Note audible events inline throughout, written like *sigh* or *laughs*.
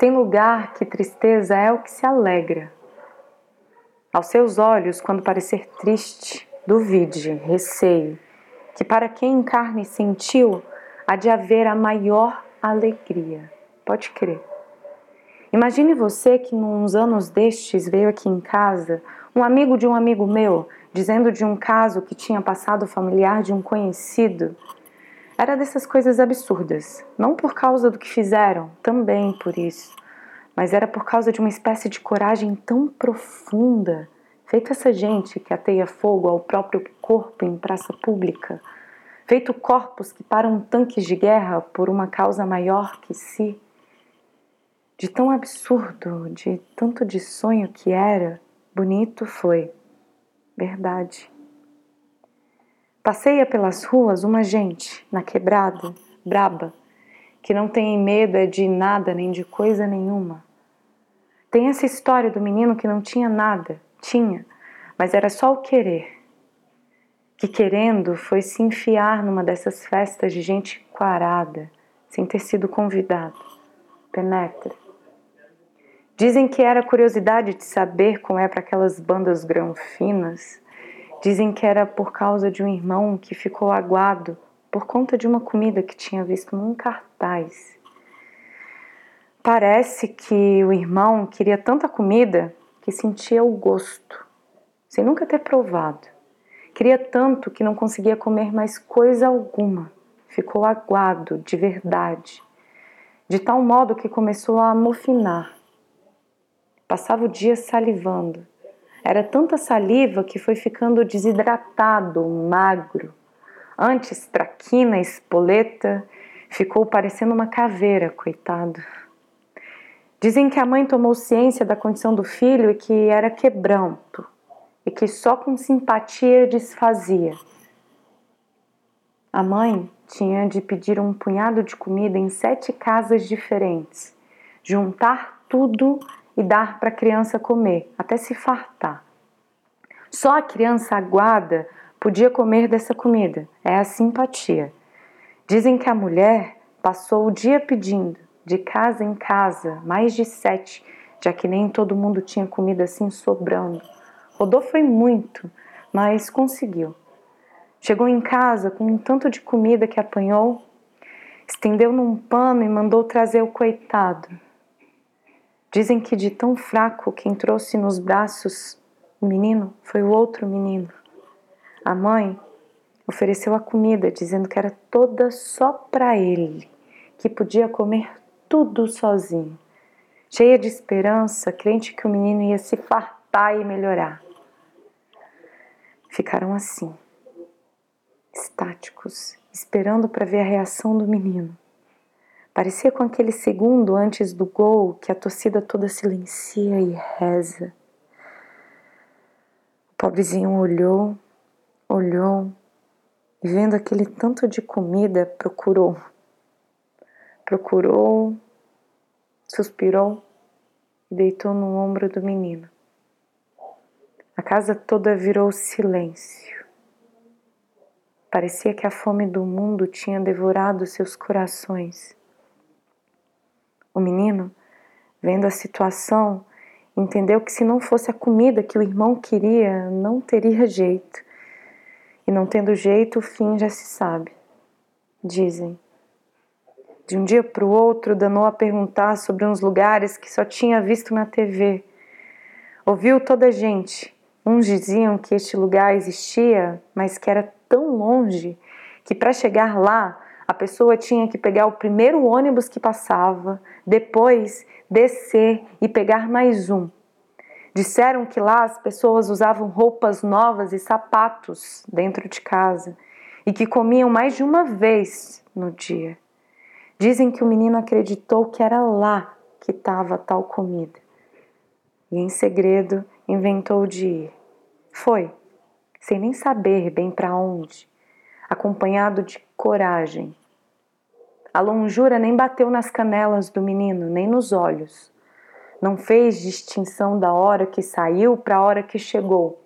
Tem lugar que tristeza é o que se alegra. Aos seus olhos, quando parecer triste, duvide, receie, que para quem encarne sentiu, há de haver a maior alegria. Pode crer. Imagine você que, nos anos destes, veio aqui em casa um amigo de um amigo meu dizendo de um caso que tinha passado familiar de um conhecido. Era dessas coisas absurdas, não por causa do que fizeram, também por isso, mas era por causa de uma espécie de coragem tão profunda, feito essa gente que ateia fogo ao próprio corpo em praça pública, feito corpos que param tanques de guerra por uma causa maior que si de tão absurdo, de tanto de sonho que era, bonito foi. Verdade. Passeia pelas ruas uma gente, na quebrada, braba, que não tem medo é de nada nem de coisa nenhuma. Tem essa história do menino que não tinha nada, tinha, mas era só o querer. Que querendo foi se enfiar numa dessas festas de gente quarada, sem ter sido convidado. Penetra. Dizem que era curiosidade de saber como é para aquelas bandas granfinas. Dizem que era por causa de um irmão que ficou aguado por conta de uma comida que tinha visto num cartaz. Parece que o irmão queria tanta comida que sentia o gosto, sem nunca ter provado. Queria tanto que não conseguia comer mais coisa alguma. Ficou aguado de verdade, de tal modo que começou a amofinar Passava o dia salivando. Era tanta saliva que foi ficando desidratado, magro. Antes, traquina, espoleta, ficou parecendo uma caveira, coitado. Dizem que a mãe tomou ciência da condição do filho e que era quebranto, e que só com simpatia desfazia. A mãe tinha de pedir um punhado de comida em sete casas diferentes, juntar tudo e dar para a criança comer, até se fartar. Só a criança aguada podia comer dessa comida, é a simpatia. Dizem que a mulher passou o dia pedindo, de casa em casa, mais de sete, já que nem todo mundo tinha comida assim sobrando. Rodou foi muito, mas conseguiu. Chegou em casa com um tanto de comida que apanhou, estendeu num pano e mandou trazer o coitado. Dizem que de tão fraco quem trouxe nos braços o menino foi o outro menino. A mãe ofereceu a comida, dizendo que era toda só para ele, que podia comer tudo sozinho. Cheia de esperança, crente que o menino ia se fartar e melhorar. Ficaram assim, estáticos, esperando para ver a reação do menino. Parecia com aquele segundo antes do gol que a torcida toda silencia e reza. O pobrezinho olhou, olhou e, vendo aquele tanto de comida, procurou. Procurou, suspirou e deitou no ombro do menino. A casa toda virou silêncio. Parecia que a fome do mundo tinha devorado seus corações. O menino, vendo a situação, entendeu que se não fosse a comida que o irmão queria, não teria jeito. E não tendo jeito, o fim já se sabe. Dizem. De um dia para o outro, danou a perguntar sobre uns lugares que só tinha visto na TV. Ouviu toda a gente. Uns diziam que este lugar existia, mas que era tão longe que para chegar lá a pessoa tinha que pegar o primeiro ônibus que passava, depois descer e pegar mais um. Disseram que lá as pessoas usavam roupas novas e sapatos dentro de casa e que comiam mais de uma vez no dia. Dizem que o menino acreditou que era lá que estava tal comida e, em segredo, inventou de ir. Foi, sem nem saber bem para onde, acompanhado de coragem a longura nem bateu nas canelas do menino, nem nos olhos. Não fez distinção da hora que saiu para a hora que chegou.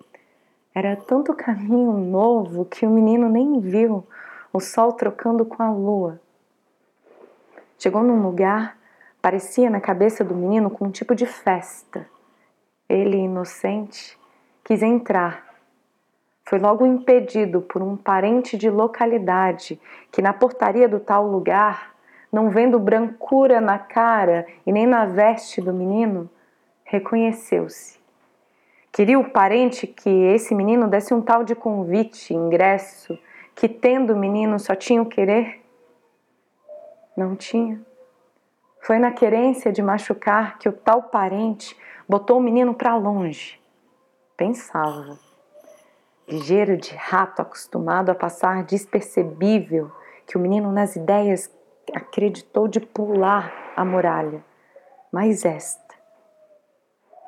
Era tanto caminho novo que o menino nem viu o sol trocando com a lua. Chegou num lugar, Parecia na cabeça do menino com um tipo de festa. Ele, inocente, quis entrar. Foi logo impedido por um parente de localidade que, na portaria do tal lugar, não vendo brancura na cara e nem na veste do menino, reconheceu-se. Queria o parente que esse menino desse um tal de convite, ingresso, que tendo o menino só tinha o querer? Não tinha. Foi na querência de machucar que o tal parente botou o menino para longe. Pensava. Ligeiro de rato acostumado a passar despercebível, que o menino nas ideias acreditou de pular a muralha. Mas esta,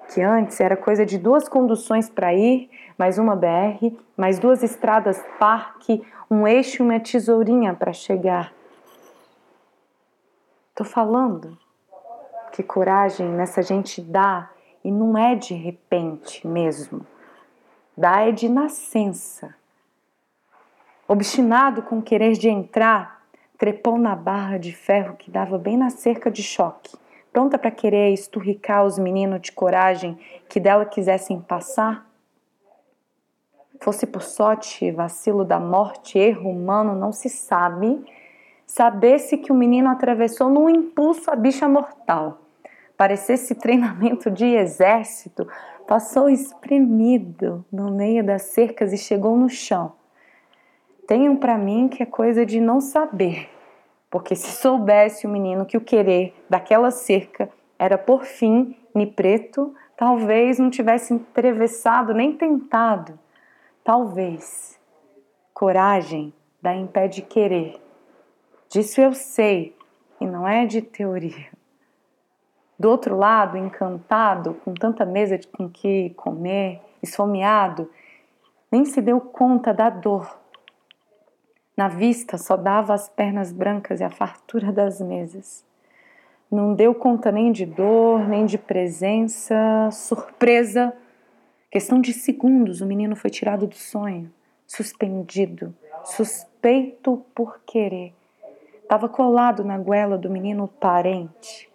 que antes era coisa de duas conduções para ir, mais uma BR, mais duas estradas parque, um eixo e uma tesourinha para chegar. Tô falando que coragem nessa gente dá e não é de repente mesmo. É de nascença. Obstinado com o querer de entrar, trepou na barra de ferro que dava bem na cerca de choque, pronta para querer esturricar os meninos de coragem que dela quisessem passar. Fosse por sorte, vacilo da morte, erro humano, não se sabe. Sabesse que o menino atravessou num impulso a bicha mortal. Parecesse treinamento de exército, passou espremido no meio das cercas e chegou no chão. Tenham para mim que é coisa de não saber, porque se soubesse o menino que o querer daquela cerca era por fim ni preto, talvez não tivesse atravessado nem tentado. Talvez. Coragem dá em pé de querer. Disso eu sei, e não é de teoria. Do outro lado, encantado, com tanta mesa com que comer, esfomeado, nem se deu conta da dor na vista só dava as pernas brancas e a fartura das mesas. Não deu conta nem de dor, nem de presença, surpresa. Questão de segundos, o menino foi tirado do sonho, suspendido, suspeito por querer. Estava colado na goela do menino parente.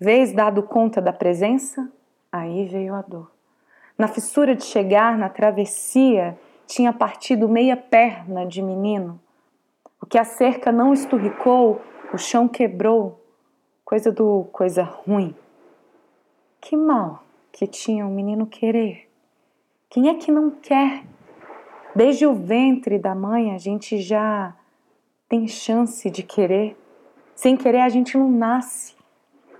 Vez dado conta da presença, aí veio a dor. Na fissura de chegar na travessia, tinha partido meia perna de menino. O que a cerca não esturricou, o chão quebrou. Coisa do coisa ruim. Que mal que tinha o menino querer. Quem é que não quer? Desde o ventre da mãe a gente já tem chance de querer. Sem querer a gente não nasce.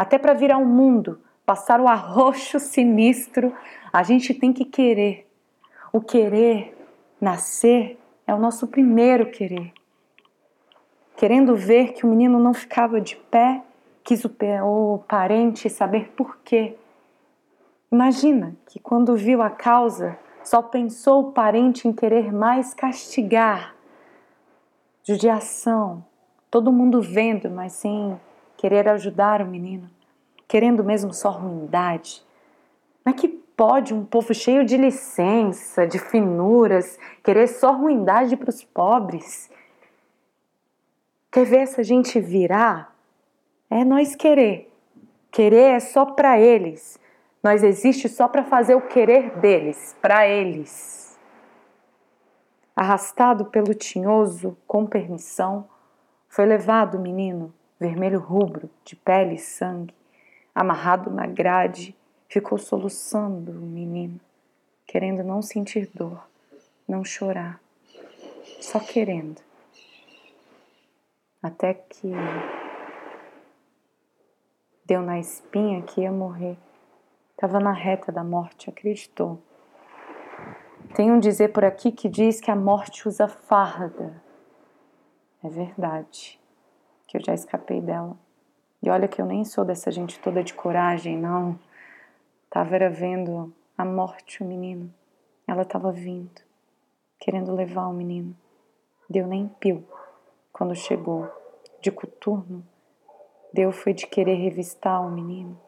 Até para virar o um mundo, passar o arroxo sinistro, a gente tem que querer. O querer Nascer é o nosso primeiro querer. Querendo ver que o menino não ficava de pé, quis o, o parente saber por quê. Imagina que quando viu a causa, só pensou o parente em querer mais castigar. Judiação, todo mundo vendo, mas sem querer ajudar o menino, querendo mesmo só ruindade. Mas que pode um povo cheio de licença, de finuras, querer só ruindade para os pobres? Quer ver essa gente virar? É nós querer. Querer é só para eles. Nós existe só para fazer o querer deles, para eles. Arrastado pelo tinhoso, com permissão, foi levado o menino, vermelho rubro, de pele e sangue, amarrado na grade, Ficou soluçando o menino, querendo não sentir dor, não chorar, só querendo. Até que deu na espinha que ia morrer. Estava na reta da morte, acreditou. Tem um dizer por aqui que diz que a morte usa farda. É verdade, que eu já escapei dela. E olha que eu nem sou dessa gente toda de coragem, não. Estava era vendo a morte o menino. Ela estava vindo, querendo levar o menino. Deu nem pio quando chegou. De coturno, deu foi de querer revistar o menino,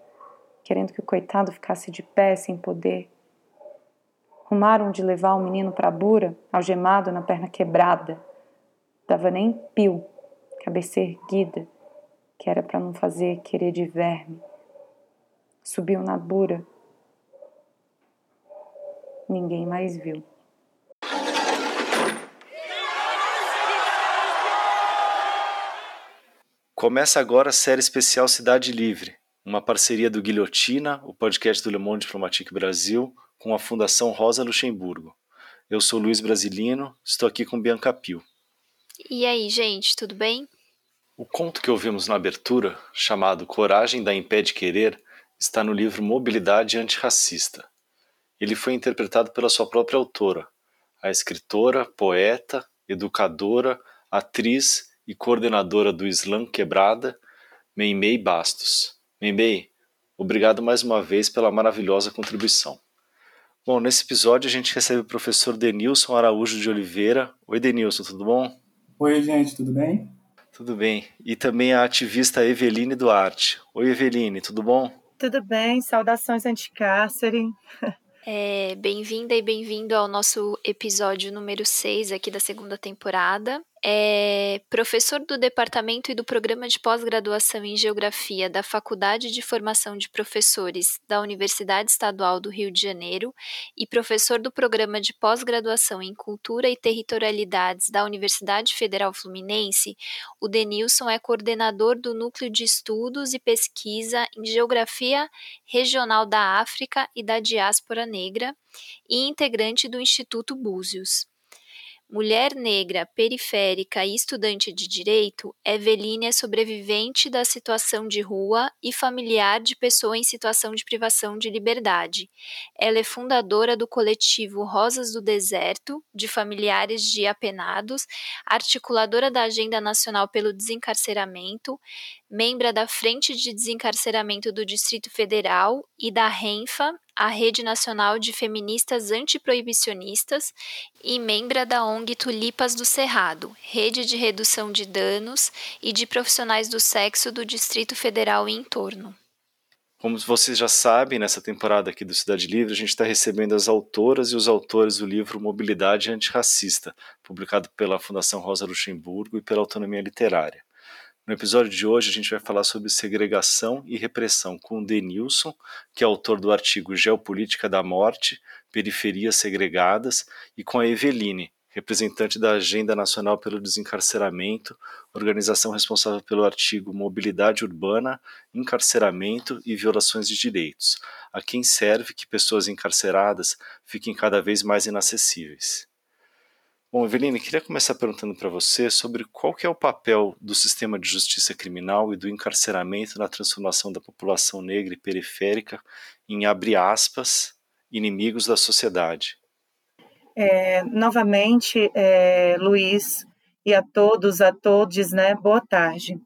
querendo que o coitado ficasse de pé sem poder. Rumaram de levar o menino para a bura, algemado na perna quebrada. Dava nem pio, cabeça erguida, que era para não fazer querer de verme. Subiu na bura. Ninguém mais viu. Começa agora a série especial Cidade Livre, uma parceria do Guilhotina, o podcast do Le Monde Diplomatique Brasil, com a Fundação Rosa Luxemburgo. Eu sou Luiz Brasilino, estou aqui com Bianca Pio. E aí, gente, tudo bem? O conto que ouvimos na abertura, chamado Coragem da Impede Querer, está no livro Mobilidade Antirracista. Ele foi interpretado pela sua própria autora, a escritora, poeta, educadora, atriz e coordenadora do Slam Quebrada, Meimei Bastos. Meimei, obrigado mais uma vez pela maravilhosa contribuição. Bom, nesse episódio a gente recebe o professor Denilson Araújo de Oliveira. Oi, Denilson, tudo bom? Oi, gente, tudo bem? Tudo bem. E também a ativista Eveline Duarte. Oi, Eveline, tudo bom? Tudo bem, saudações anticárcere. É, Bem-vinda e bem-vindo ao nosso episódio número 6 aqui da segunda temporada é professor do Departamento e do Programa de Pós-Graduação em Geografia da Faculdade de Formação de Professores da Universidade Estadual do Rio de Janeiro e professor do Programa de Pós-Graduação em Cultura e Territorialidades da Universidade Federal Fluminense, o Denilson é coordenador do Núcleo de Estudos e Pesquisa em Geografia Regional da África e da Diáspora Negra e integrante do Instituto Búzios. Mulher negra, periférica e estudante de direito, Eveline é sobrevivente da situação de rua e familiar de pessoa em situação de privação de liberdade. Ela é fundadora do coletivo Rosas do Deserto, de familiares de apenados, articuladora da Agenda Nacional pelo Desencarceramento, membra da Frente de Desencarceramento do Distrito Federal e da RENFA, a Rede Nacional de Feministas Antiproibicionistas, e membra da ONG Tulipas do Cerrado, rede de redução de danos e de profissionais do sexo do Distrito Federal e entorno. Como vocês já sabem, nessa temporada aqui do Cidade Livre, a gente está recebendo as autoras e os autores do livro Mobilidade Antirracista, publicado pela Fundação Rosa Luxemburgo e pela Autonomia Literária. No episódio de hoje a gente vai falar sobre segregação e repressão com o Denilson, que é autor do artigo Geopolítica da Morte, Periferias Segregadas, e com a Eveline, representante da Agenda Nacional pelo Desencarceramento, organização responsável pelo artigo Mobilidade Urbana, Encarceramento e Violações de Direitos, a quem serve que pessoas encarceradas fiquem cada vez mais inacessíveis. Bom, Eveline, queria começar perguntando para você sobre qual que é o papel do sistema de justiça criminal e do encarceramento na transformação da população negra e periférica em, abre aspas, inimigos da sociedade. É, novamente, é, Luiz, e a todos, a todos, né, boa tarde.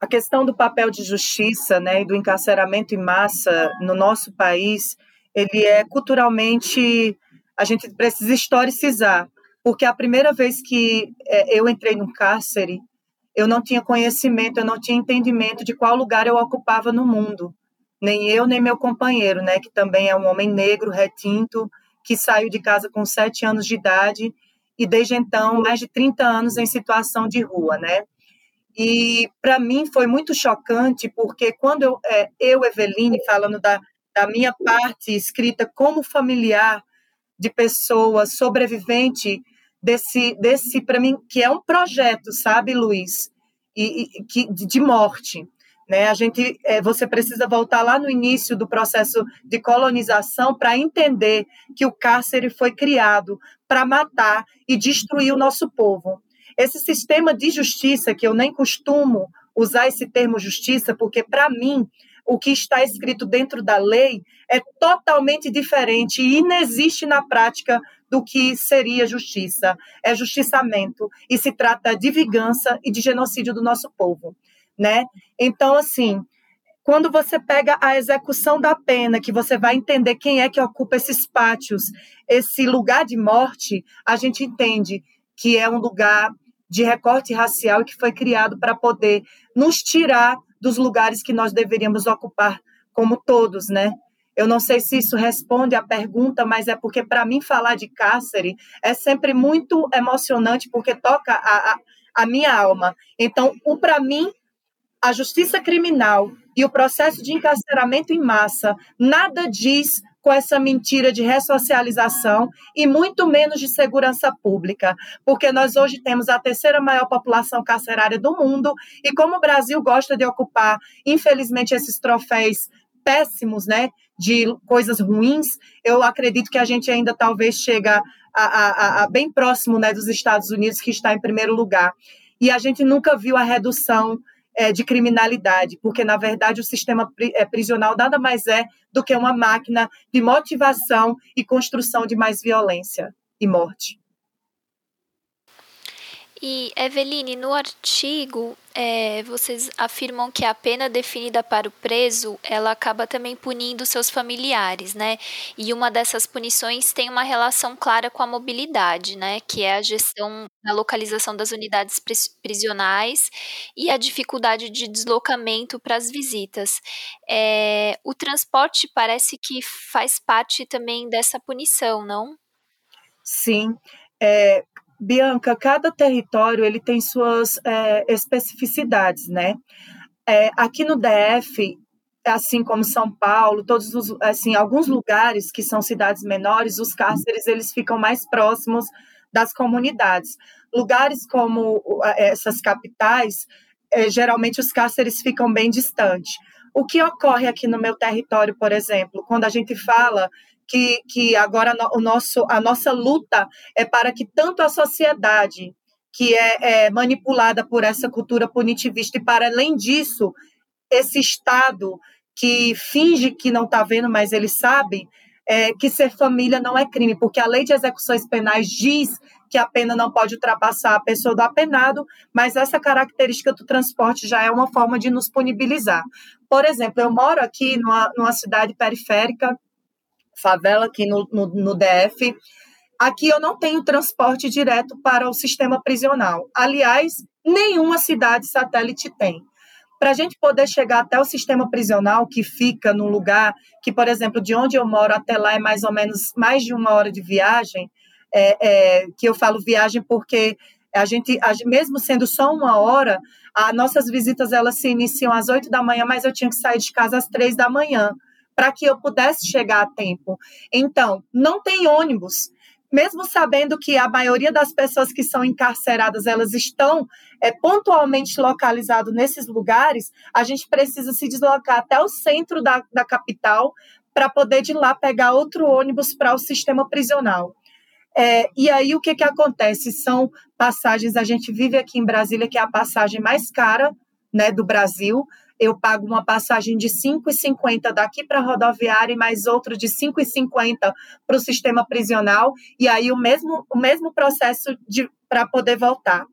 A questão do papel de justiça né, e do encarceramento em massa no nosso país, ele é culturalmente, a gente precisa historicizar, porque a primeira vez que é, eu entrei no cárcere, eu não tinha conhecimento, eu não tinha entendimento de qual lugar eu ocupava no mundo. Nem eu, nem meu companheiro, né, que também é um homem negro, retinto, que saiu de casa com sete anos de idade e desde então mais de 30 anos em situação de rua, né? E para mim foi muito chocante porque quando eu, é, eu Eveline, falando da, da minha parte escrita como familiar de pessoa sobrevivente desse, desse para mim, que é um projeto, sabe, Luiz, e, e que, de morte. Né? A gente, é, você precisa voltar lá no início do processo de colonização para entender que o cárcere foi criado para matar e destruir o nosso povo. Esse sistema de justiça, que eu nem costumo usar esse termo justiça, porque para mim o que está escrito dentro da lei é totalmente diferente e inexiste na prática do que seria justiça. É justiçamento e se trata de vingança e de genocídio do nosso povo, né? Então, assim, quando você pega a execução da pena, que você vai entender quem é que ocupa esses pátios, esse lugar de morte, a gente entende que é um lugar de recorte racial que foi criado para poder nos tirar dos lugares que nós deveríamos ocupar como todos, né? Eu não sei se isso responde à pergunta, mas é porque, para mim, falar de cárcere é sempre muito emocionante, porque toca a, a, a minha alma. Então, para mim, a justiça criminal e o processo de encarceramento em massa nada diz com essa mentira de ressocialização e muito menos de segurança pública, porque nós hoje temos a terceira maior população carcerária do mundo e como o Brasil gosta de ocupar, infelizmente, esses troféus péssimos, né, de coisas ruins, eu acredito que a gente ainda talvez chega a, a, a bem próximo, né, dos Estados Unidos, que está em primeiro lugar. E a gente nunca viu a redução é, de criminalidade, porque, na verdade, o sistema é, prisional nada mais é do que uma máquina de motivação e construção de mais violência e morte. E, Eveline, no artigo, é, vocês afirmam que a pena definida para o preso, ela acaba também punindo seus familiares, né? E uma dessas punições tem uma relação clara com a mobilidade, né? Que é a gestão da localização das unidades prisionais e a dificuldade de deslocamento para as visitas. É, o transporte parece que faz parte também dessa punição, não? Sim. É, Bianca, cada território ele tem suas é, especificidades, né? É, aqui no DF, assim como São Paulo, todos os, assim, alguns lugares que são cidades menores, os cárceres eles ficam mais próximos das comunidades. Lugares como essas capitais, é, geralmente os cárceres ficam bem distantes. O que ocorre aqui no meu território, por exemplo, quando a gente fala que, que agora o nosso, a nossa luta é para que tanto a sociedade, que é, é manipulada por essa cultura punitivista, e para além disso, esse Estado que finge que não está vendo, mas ele sabe, é, que ser família não é crime, porque a lei de execuções penais diz que a pena não pode ultrapassar a pessoa do apenado, mas essa característica do transporte já é uma forma de nos punibilizar. Por exemplo, eu moro aqui numa, numa cidade periférica favela aqui no, no, no DF. Aqui eu não tenho transporte direto para o sistema prisional. Aliás, nenhuma cidade satélite tem. Para a gente poder chegar até o sistema prisional, que fica num lugar que, por exemplo, de onde eu moro até lá é mais ou menos mais de uma hora de viagem, é, é, que eu falo viagem porque a gente, a, mesmo sendo só uma hora, as nossas visitas elas se iniciam às oito da manhã, mas eu tinha que sair de casa às três da manhã para que eu pudesse chegar a tempo. Então, não tem ônibus. Mesmo sabendo que a maioria das pessoas que são encarceradas, elas estão é, pontualmente localizadas nesses lugares, a gente precisa se deslocar até o centro da, da capital para poder de lá pegar outro ônibus para o sistema prisional. É, e aí o que, que acontece? São passagens, a gente vive aqui em Brasília, que é a passagem mais cara né, do Brasil, eu pago uma passagem de R$ 5,50 daqui para a rodoviária e mais outro de R$ 5,50 para o sistema prisional, e aí o mesmo, o mesmo processo para poder voltar.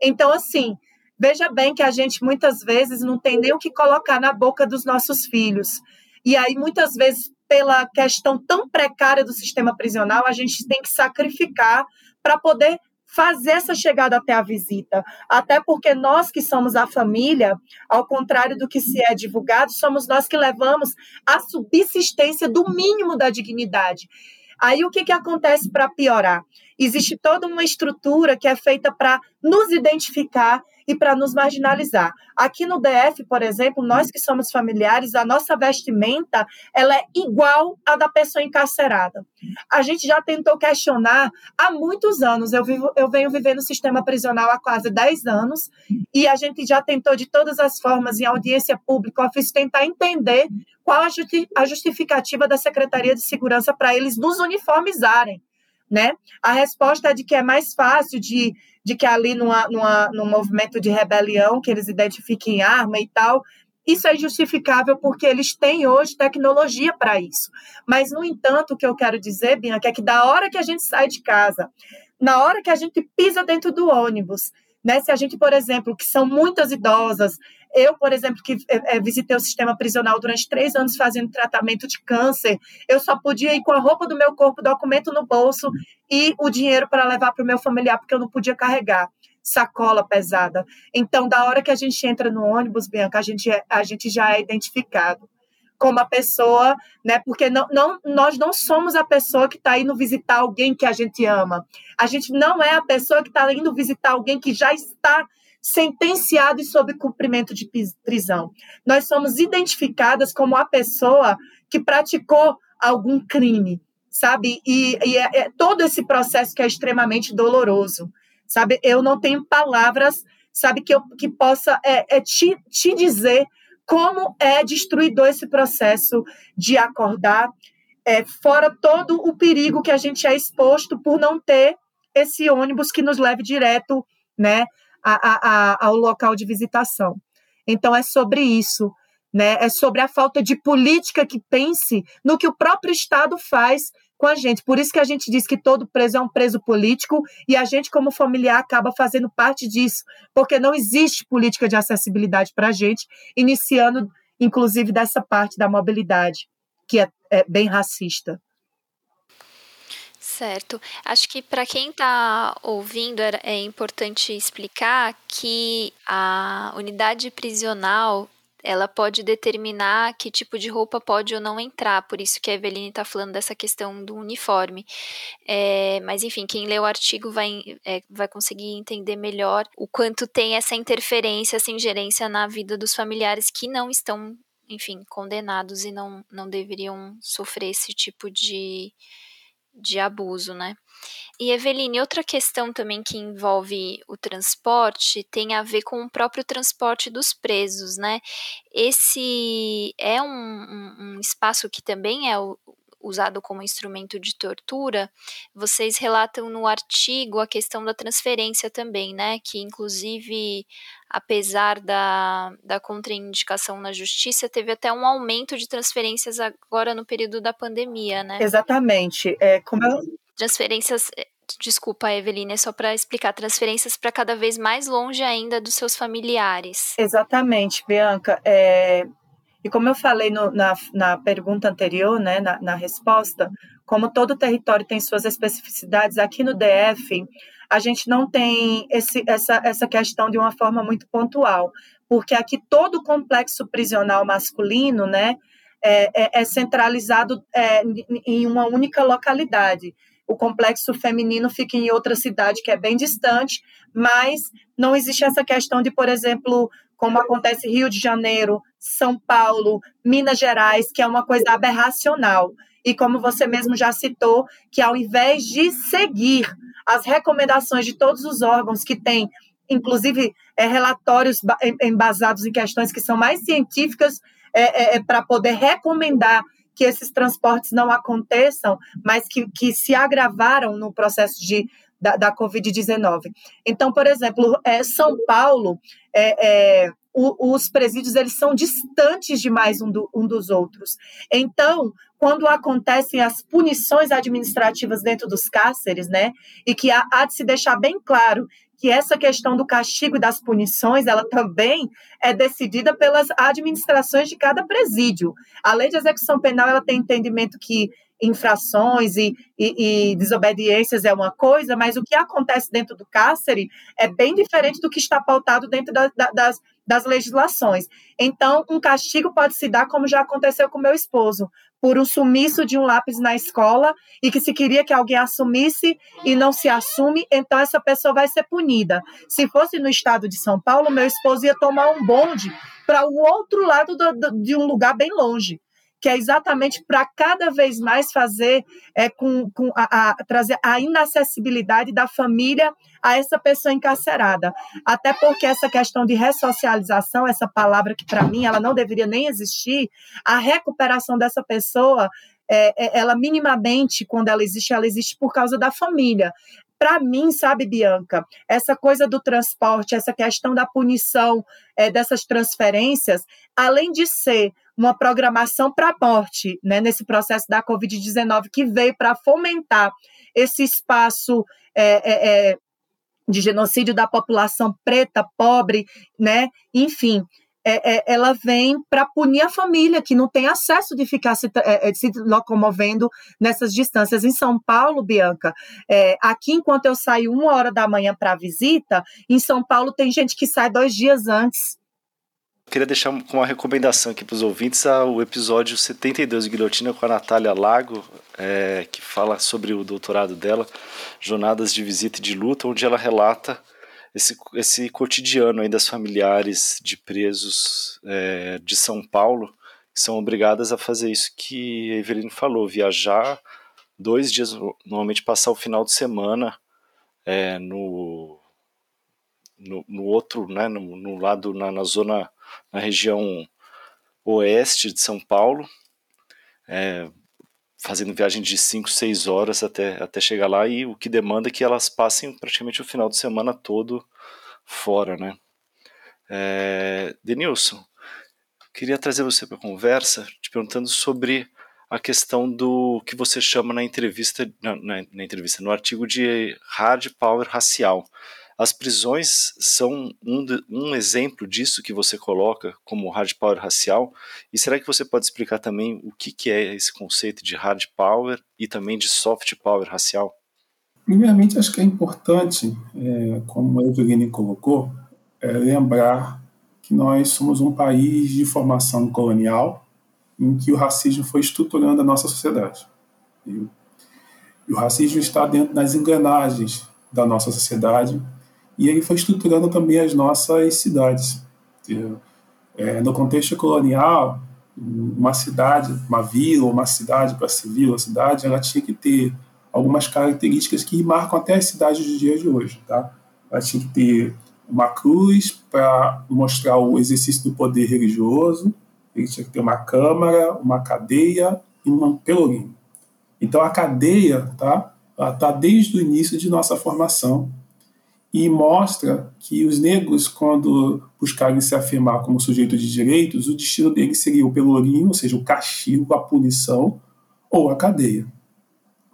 Então, assim, veja bem que a gente muitas vezes não tem nem o que colocar na boca dos nossos filhos. E aí, muitas vezes, pela questão tão precária do sistema prisional, a gente tem que sacrificar para poder fazer essa chegada até a visita. Até porque nós que somos a família, ao contrário do que se é divulgado, somos nós que levamos a subsistência do mínimo da dignidade. Aí o que, que acontece para piorar? Existe toda uma estrutura que é feita para nos identificar e para nos marginalizar. Aqui no DF, por exemplo, nós que somos familiares, a nossa vestimenta ela é igual à da pessoa encarcerada. A gente já tentou questionar há muitos anos. Eu, vivo, eu venho vivendo no sistema prisional há quase 10 anos e a gente já tentou de todas as formas, em audiência pública, ofício, tentar entender qual a justificativa da Secretaria de Segurança para eles nos uniformizarem né? A resposta é de que é mais fácil de, de que ali numa, numa, num movimento de rebelião, que eles identifiquem arma e tal, isso é justificável porque eles têm hoje tecnologia para isso. Mas, no entanto, o que eu quero dizer, Bianca, é que da hora que a gente sai de casa, na hora que a gente pisa dentro do ônibus, né? Se a gente, por exemplo, que são muitas idosas, eu, por exemplo, que é, visitei o sistema prisional durante três anos fazendo tratamento de câncer, eu só podia ir com a roupa do meu corpo, documento no bolso e o dinheiro para levar para o meu familiar, porque eu não podia carregar sacola pesada. Então, da hora que a gente entra no ônibus, Bianca, a gente, é, a gente já é identificado como a pessoa, né? Porque não, não, nós não somos a pessoa que está indo visitar alguém que a gente ama. A gente não é a pessoa que está indo visitar alguém que já está sentenciado e sob cumprimento de prisão. Nós somos identificadas como a pessoa que praticou algum crime, sabe? E, e é, é todo esse processo que é extremamente doloroso, sabe? Eu não tenho palavras, sabe, que eu que possa é, é te, te dizer como é destruidor esse processo de acordar, é, fora todo o perigo que a gente é exposto por não ter esse ônibus que nos leve direto né, a, a, a, ao local de visitação. Então, é sobre isso. Né? É sobre a falta de política que pense no que o próprio Estado faz com a gente. Por isso que a gente diz que todo preso é um preso político e a gente, como familiar, acaba fazendo parte disso, porque não existe política de acessibilidade para a gente, iniciando, inclusive, dessa parte da mobilidade, que é, é bem racista. Certo. Acho que para quem está ouvindo é importante explicar que a unidade prisional ela pode determinar que tipo de roupa pode ou não entrar, por isso que a Eveline está falando dessa questão do uniforme. É, mas, enfim, quem lê o artigo vai, é, vai conseguir entender melhor o quanto tem essa interferência, essa ingerência na vida dos familiares que não estão, enfim, condenados e não, não deveriam sofrer esse tipo de, de abuso, né? E Eveline, outra questão também que envolve o transporte tem a ver com o próprio transporte dos presos, né? Esse é um, um, um espaço que também é usado como instrumento de tortura. Vocês relatam no artigo a questão da transferência também, né? Que inclusive apesar da, da contraindicação na justiça, teve até um aumento de transferências agora no período da pandemia, né? Exatamente. É, como eu... Transferências. Eh, desculpa, Eveline, é só para explicar transferências para cada vez mais longe ainda dos seus familiares. Exatamente, Bianca. É, e como eu falei no, na, na pergunta anterior, né, na, na resposta, como todo território tem suas especificidades, aqui no DF a gente não tem esse, essa, essa questão de uma forma muito pontual, porque aqui todo o complexo prisional masculino né, é, é, é centralizado é, em uma única localidade. O complexo feminino fica em outra cidade que é bem distante, mas não existe essa questão de, por exemplo, como acontece Rio de Janeiro, São Paulo, Minas Gerais, que é uma coisa aberracional. E como você mesmo já citou, que ao invés de seguir as recomendações de todos os órgãos que têm, inclusive é, relatórios embasados em questões que são mais científicas, é, é, é para poder recomendar que esses transportes não aconteçam, mas que, que se agravaram no processo de, da, da Covid-19. Então, por exemplo, é, São Paulo, é, é, o, os presídios eles são distantes demais um, do, um dos outros. Então, quando acontecem as punições administrativas dentro dos cárceres, né, e que há, há de se deixar bem claro que essa questão do castigo e das punições, ela também é decidida pelas administrações de cada presídio. A lei de execução penal, ela tem entendimento que infrações e, e, e, desobediências é uma coisa, mas o que acontece dentro do cárcere é bem diferente do que está pautado dentro da, da, das, das legislações. Então, um castigo pode se dar, como já aconteceu com meu esposo, por um sumiço de um lápis na escola e que se queria que alguém assumisse e não se assume, então essa pessoa vai ser punida. Se fosse no estado de São Paulo, meu esposo ia tomar um bonde para o outro lado do, do, de um lugar bem longe que é exatamente para cada vez mais fazer é, com, com a, a, trazer a inacessibilidade da família a essa pessoa encarcerada. Até porque essa questão de ressocialização, essa palavra que para mim ela não deveria nem existir, a recuperação dessa pessoa é, é, ela minimamente, quando ela existe, ela existe por causa da família para mim, sabe, Bianca, essa coisa do transporte, essa questão da punição é, dessas transferências, além de ser uma programação para a morte, né, nesse processo da Covid-19, que veio para fomentar esse espaço é, é, é, de genocídio da população preta, pobre, né, enfim, é, é, ela vem para punir a família, que não tem acesso de ficar se, se locomovendo nessas distâncias. Em São Paulo, Bianca, aqui, enquanto eu saio uma hora da manhã para visita, em São Paulo tem gente que sai dois dias antes. Queria deixar com uma recomendação aqui para os ouvintes o episódio 72 de Guilhotina com a Natália Lago, é, que fala sobre o doutorado dela, Jornadas de Visita e de Luta, onde ela relata esse, esse cotidiano aí das familiares de presos é, de São Paulo que são obrigadas a fazer isso que a Evelyn falou, viajar dois dias, normalmente passar o final de semana é, no, no, no, outro, né, no, no lado, na, na, zona, na região oeste de São Paulo, é, fazendo viagem de 5, 6 horas até, até chegar lá, e o que demanda é que elas passem praticamente o final de semana todo fora, né. É, Denilson, queria trazer você para a conversa, te perguntando sobre a questão do que você chama na entrevista, na, na, na entrevista, no artigo de hard power racial. As prisões são um, um exemplo disso que você coloca como hard power racial. E será que você pode explicar também o que, que é esse conceito de hard power e também de soft power racial? Primeiramente, acho que é importante, é, como a Eveline colocou, é, lembrar que nós somos um país de formação colonial em que o racismo foi estruturando a nossa sociedade. E o racismo está dentro das engrenagens da nossa sociedade e ele foi estruturando também as nossas cidades. É, no contexto colonial, uma cidade, uma vila, uma cidade para ser vila, uma cidade, ela tinha que ter algumas características que marcam até as cidades dos dias de hoje, tá? Ela tinha que ter uma cruz para mostrar o exercício do poder religioso, ele tinha que ter uma câmara, uma cadeia e um pelourinho. Então a cadeia tá, está desde o início de nossa formação e mostra que os negros, quando buscarem se afirmar como sujeito de direitos, o destino deles seria o pelourinho, ou seja, o castigo, a punição ou a cadeia.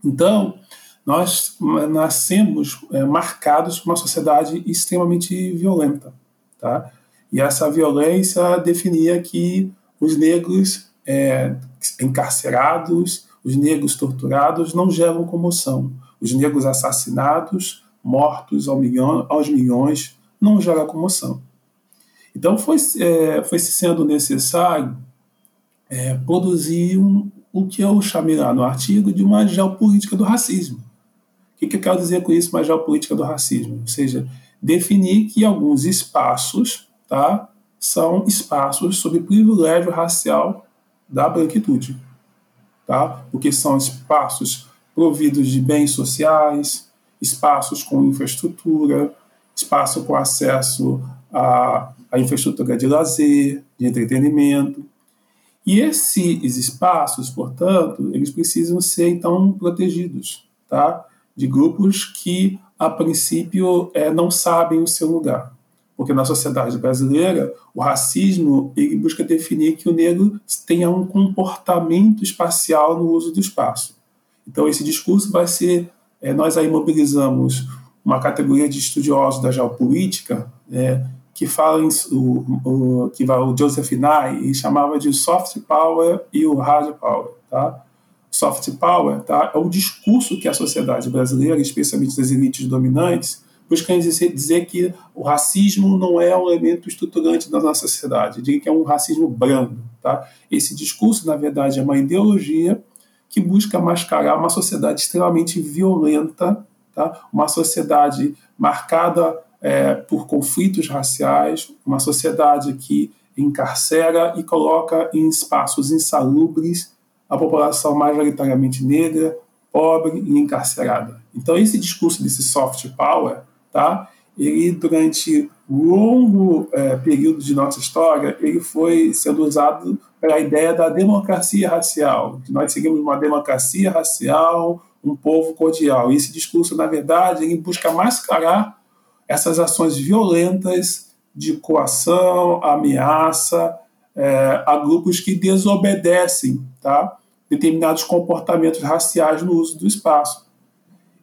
Então, nós nascemos é, marcados por uma sociedade extremamente violenta. Tá? E essa violência definia que os negros é, encarcerados, os negros torturados não geram comoção. Os negros assassinados, mortos ao milhão, aos milhões, não geram comoção. Então foi, é, foi sendo necessário é, produzir um, o que eu chamei lá no artigo de uma geopolítica do racismo. O que, que eu quero dizer com isso, uma geopolítica do racismo? Ou seja, definir que alguns espaços tá, são espaços sob privilégio racial da branquitude, tá? Porque são espaços providos de bens sociais, espaços com infraestrutura, espaço com acesso à, à infraestrutura de lazer, de entretenimento. E esses espaços, portanto, eles precisam ser então protegidos, tá? De grupos que a princípio é, não sabem o seu lugar porque na sociedade brasileira o racismo ele busca definir que o negro tenha um comportamento espacial no uso do espaço. Então esse discurso vai ser é, nós aí mobilizamos uma categoria de estudiosos da geopolítica é, que falam o, o, que o Joseph Nye e chamava de soft power e o hard power, tá? Soft power, tá? É o discurso que a sociedade brasileira, especialmente das elites dominantes, dizer, dizer que o racismo não é um elemento estruturante da nossa sociedade, diga que é um racismo brando. Tá? Esse discurso, na verdade, é uma ideologia que busca mascarar uma sociedade extremamente violenta, tá? uma sociedade marcada é, por conflitos raciais, uma sociedade que encarcera e coloca em espaços insalubres a população majoritariamente negra, pobre e encarcerada. Então, esse discurso desse soft power tá? Ele, durante longo é, período de nossa história, ele foi sendo usado para a ideia da democracia racial, que nós seguimos uma democracia racial, um povo cordial. E esse discurso, na verdade, ele busca mascarar essas ações violentas de coação, ameaça é, a grupos que desobedecem tá? determinados comportamentos raciais no uso do espaço.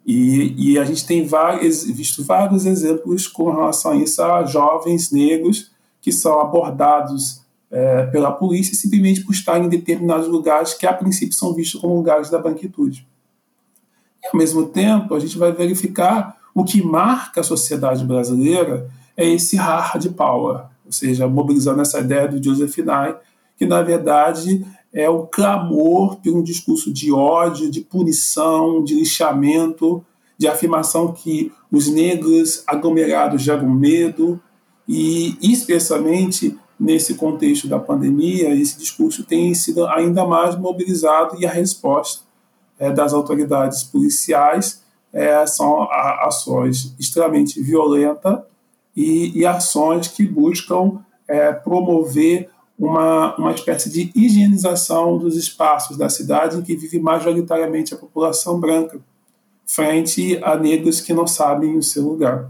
E, e a gente tem vários, visto vários exemplos com relação a isso a jovens negros que são abordados é, pela polícia simplesmente por estarem em determinados lugares que a princípio são vistos como lugares da branquitude. E ao mesmo tempo, a gente vai verificar o que marca a sociedade brasileira é esse hard power, ou seja, mobilizando essa ideia do Joseph Nye, que na verdade é o clamor por um discurso de ódio, de punição, de lixamento, de afirmação que os negros aglomerados geram medo, e especialmente nesse contexto da pandemia, esse discurso tem sido ainda mais mobilizado e a resposta é, das autoridades policiais é, são ações extremamente violentas e, e ações que buscam é, promover uma, uma espécie de higienização dos espaços da cidade em que vive majoritariamente a população branca, frente a negros que não sabem o seu lugar.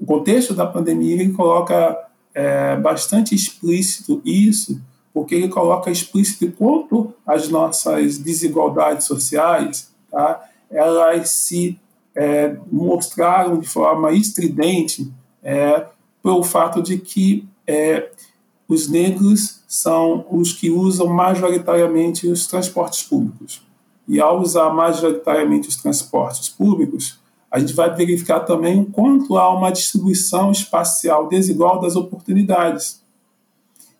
O contexto da pandemia ele coloca é, bastante explícito isso, porque ele coloca explícito quanto as nossas desigualdades sociais, tá? elas se é, mostraram de forma estridente é, pelo fato de que é, os negros são os que usam majoritariamente os transportes públicos. E ao usar majoritariamente os transportes públicos, a gente vai verificar também quanto há uma distribuição espacial desigual das oportunidades.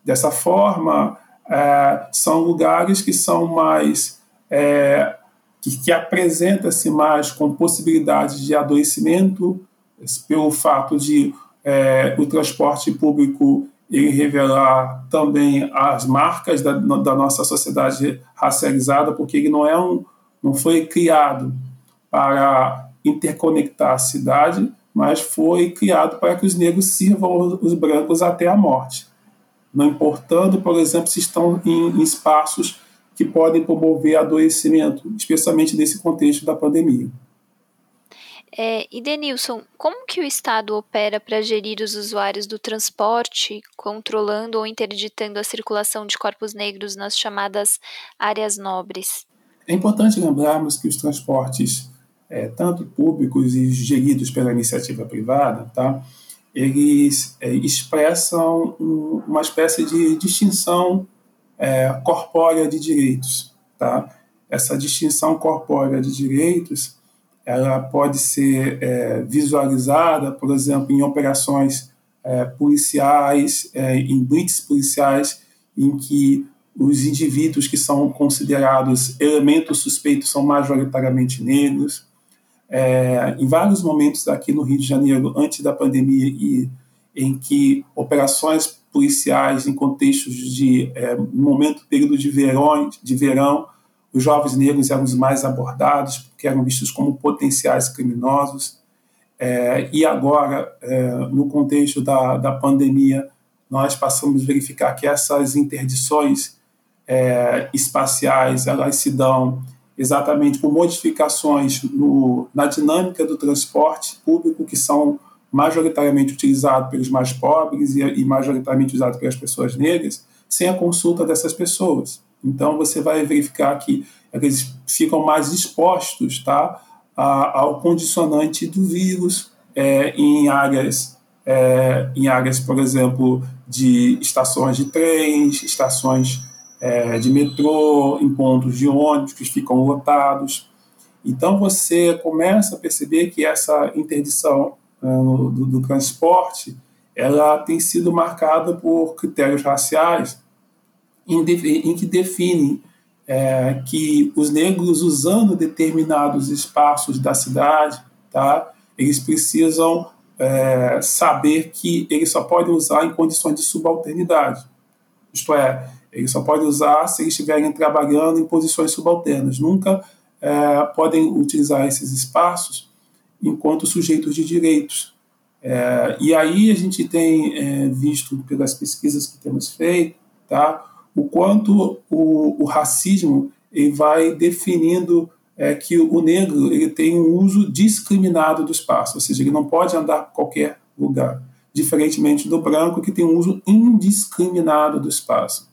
Dessa forma, é, são lugares que são mais é, que, que apresenta-se mais com possibilidade de adoecimento pelo fato de é, o transporte público ele revelar também as marcas da, da, nossa sociedade racializada, porque ele não é um, não foi criado para interconectar a cidade, mas foi criado para que os negros sirvam os brancos até a morte, não importando, por exemplo, se estão em, em espaços que podem promover adoecimento, especialmente nesse contexto da pandemia. É, e Denilson, como que o Estado opera para gerir os usuários do transporte, controlando ou interditando a circulação de corpos negros nas chamadas áreas nobres? É importante lembrarmos que os transportes, é, tanto públicos e geridos pela iniciativa privada, tá, eles é, expressam um, uma espécie de distinção é, corpórea de direitos. Tá? Essa distinção corpórea de direitos ela pode ser é, visualizada, por exemplo, em operações é, policiais, é, em blitz policiais, em que os indivíduos que são considerados elementos suspeitos são majoritariamente negros. É, em vários momentos aqui no Rio de Janeiro, antes da pandemia, e em que operações policiais em contextos de é, momento período de verão, de verão, os jovens negros eram os mais abordados porque eram vistos como potenciais criminosos. É, e agora, é, no contexto da, da pandemia, nós passamos a verificar que essas interdições é, espaciais elas se dão exatamente por modificações no, na dinâmica do transporte público que são majoritariamente utilizado pelos mais pobres e, e majoritariamente usado pelas pessoas negras, sem a consulta dessas pessoas. Então, você vai verificar que eles ficam mais expostos tá, a, ao condicionante do vírus é, em áreas, é, em áreas, por exemplo, de estações de trens, estações é, de metrô, em pontos de ônibus que ficam lotados. Então, você começa a perceber que essa interdição do, do, transporte, ela tem sido marcada por critérios raciais em, em que definem é, que os negros usando determinados espaços da cidade, tá, eles precisam é, saber que eles só podem usar em condições de subalternidade. Isto é, eles só podem usar se eles estiverem trabalhando em posições subalternas. Nunca é, podem utilizar esses espaços enquanto sujeitos de direitos. É, e aí a gente tem é, visto pelas pesquisas que temos feito, tá, o quanto o, o racismo ele vai definindo é, que o negro ele tem um uso discriminado do espaço, ou seja, ele não pode andar por qualquer lugar, diferentemente do branco que tem um uso indiscriminado do espaço.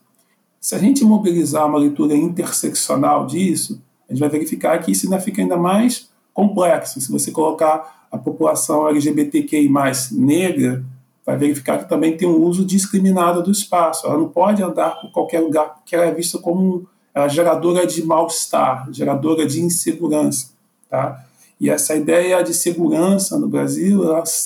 Se a gente mobilizar uma leitura interseccional disso, a gente vai verificar que isso ainda fica ainda mais complexo. Se você colocar a população LGBTQI negra, vai verificar que também tem um uso discriminado do espaço. Ela não pode andar por qualquer lugar porque ela é vista como ela geradora de mal-estar, geradora de insegurança. Tá? E essa ideia de segurança no Brasil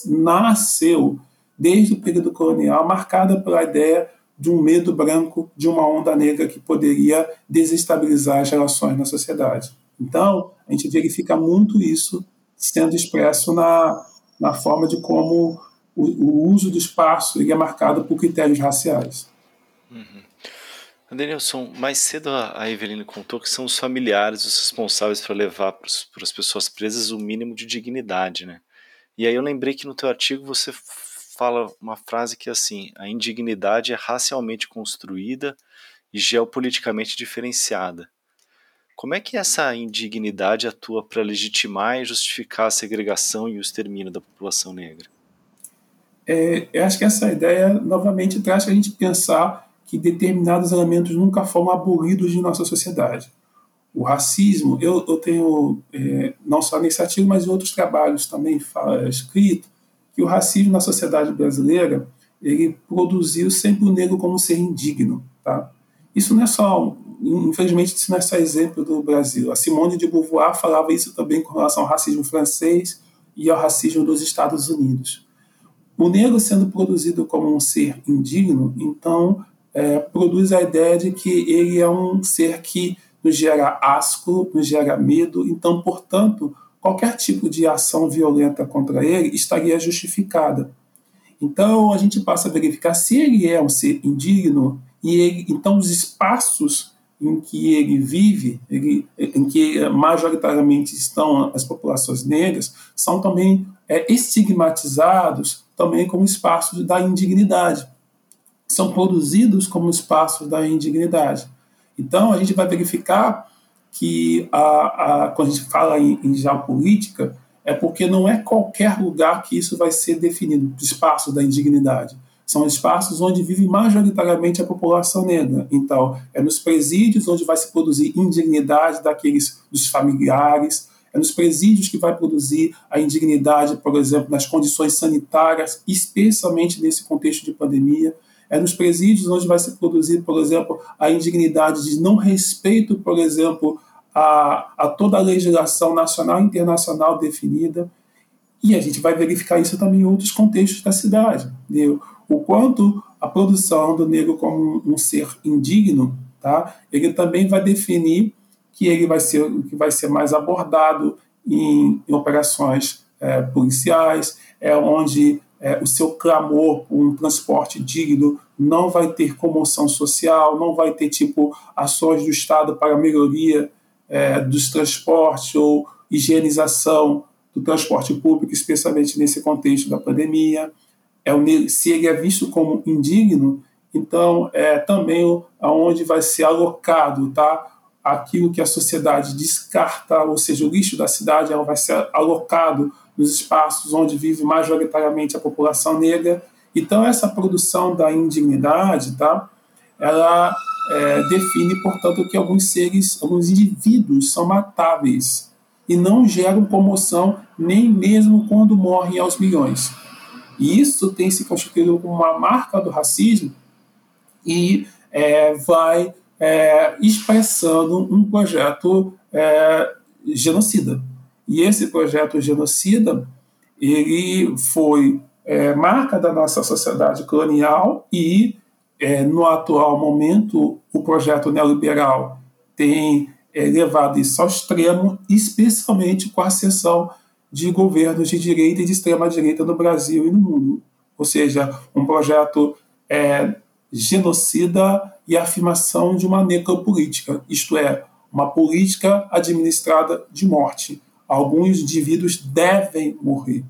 nasceu desde o período colonial, marcada pela ideia de um medo branco, de uma onda negra que poderia desestabilizar as relações na sociedade. Então, a gente verifica muito isso sendo expresso na, na forma de como o, o uso do espaço ele é marcado por critérios raciais. Uhum. Danielson, mais cedo a Eveline contou que são os familiares os responsáveis para levar para as pessoas presas o mínimo de dignidade, né? E aí eu lembrei que no teu artigo você fala uma frase que é assim, a indignidade é racialmente construída e geopoliticamente diferenciada. Como é que essa indignidade atua para legitimar e justificar a segregação e o extermínio da população negra? É, eu acho que essa ideia novamente traz a gente pensar que determinados elementos nunca foram abolidos de nossa sociedade. O racismo, eu, eu tenho, é, não só nesse artigo, mas em outros trabalhos também fala, escrito, que o racismo na sociedade brasileira ele produziu sempre o negro como ser indigno. Tá? Isso não é só, infelizmente, isso não é só exemplo do Brasil. A Simone de Beauvoir falava isso também com relação ao racismo francês e ao racismo dos Estados Unidos. O negro sendo produzido como um ser indigno, então é, produz a ideia de que ele é um ser que nos gera asco, nos gera medo, então, portanto, qualquer tipo de ação violenta contra ele estaria justificada. Então, a gente passa a verificar se ele é um ser indigno e ele, então os espaços em que ele vive, ele, em que majoritariamente estão as populações negras, são também é, estigmatizados também como espaços da indignidade são produzidos como espaços da indignidade. Então, a gente vai verificar que, a, a, quando a gente fala em, em geopolítica, é porque não é qualquer lugar que isso vai ser definido, espaço da indignidade. São espaços onde vive majoritariamente a população negra. Então, é nos presídios onde vai se produzir indignidade daqueles dos familiares, é nos presídios que vai produzir a indignidade, por exemplo, nas condições sanitárias, especialmente nesse contexto de pandemia é nos presídios onde vai se produzir, por exemplo, a indignidade de não respeito, por exemplo, a, a toda a legislação nacional e internacional definida. E a gente vai verificar isso também em outros contextos da cidade. Entendeu? O quanto a produção do negro como um, um ser indigno, tá? ele também vai definir que ele vai ser, que vai ser mais abordado em, em operações é, policiais, é onde é, o seu clamor por um transporte digno não vai ter comoção social, não vai ter tipo ações do Estado para melhoria é, dos transportes ou higienização do transporte público, especialmente nesse contexto da pandemia. É o, se ele é visto como indigno, então é também aonde vai ser alocado, tá? Aquilo que a sociedade descarta, ou seja, o lixo da cidade, ela vai ser alocado nos espaços onde vive majoritariamente a população negra. Então, essa produção da indignidade, tá, ela é, define, portanto, que alguns seres, alguns indivíduos são matáveis e não geram comoção nem mesmo quando morrem aos milhões. E isso tem se constituído como uma marca do racismo e é, vai é, expressando um projeto é, genocida. E esse projeto genocida, ele foi é, marca da nossa sociedade colonial e, é, no atual momento, o projeto neoliberal tem é, levado isso ao extremo, especialmente com a ascensão de governos de direita e de extrema direita no Brasil e no mundo. Ou seja, um projeto é, genocida e afirmação de uma necropolítica, isto é, uma política administrada de morte alguns indivíduos devem morrer.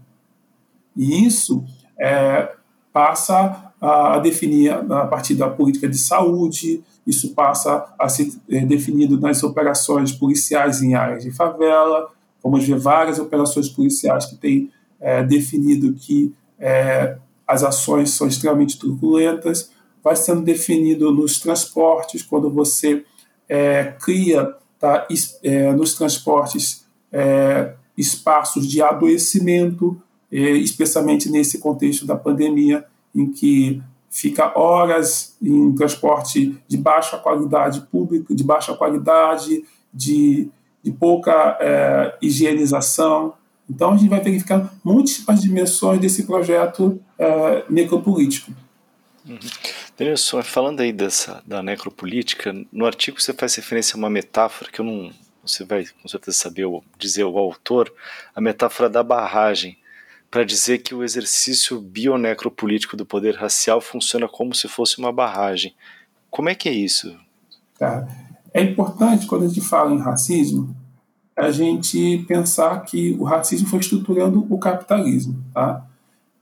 E isso é, passa a definir a partir da política de saúde, isso passa a ser é, definido nas operações policiais em áreas de favela. Vamos ver várias operações policiais que têm é, definido que é, as ações são extremamente turbulentas. Vai sendo definido nos transportes, quando você é, cria tá, é, nos transportes é, espaços de adoecimento, é, especialmente nesse contexto da pandemia, em que fica horas em transporte de baixa qualidade pública, de baixa qualidade, de, de pouca é, higienização. Então, a gente vai verificar múltiplas dimensões desse projeto é, necropolítico. Uhum. Denilson, falando aí dessa, da necropolítica, no artigo você faz referência a uma metáfora que eu não, você vai com certeza saber dizer o autor, a metáfora da barragem, para dizer que o exercício bionecropolítico do poder racial funciona como se fosse uma barragem. Como é que é isso? Tá. É importante, quando a gente fala em racismo, a gente pensar que o racismo foi estruturando o capitalismo. Tá?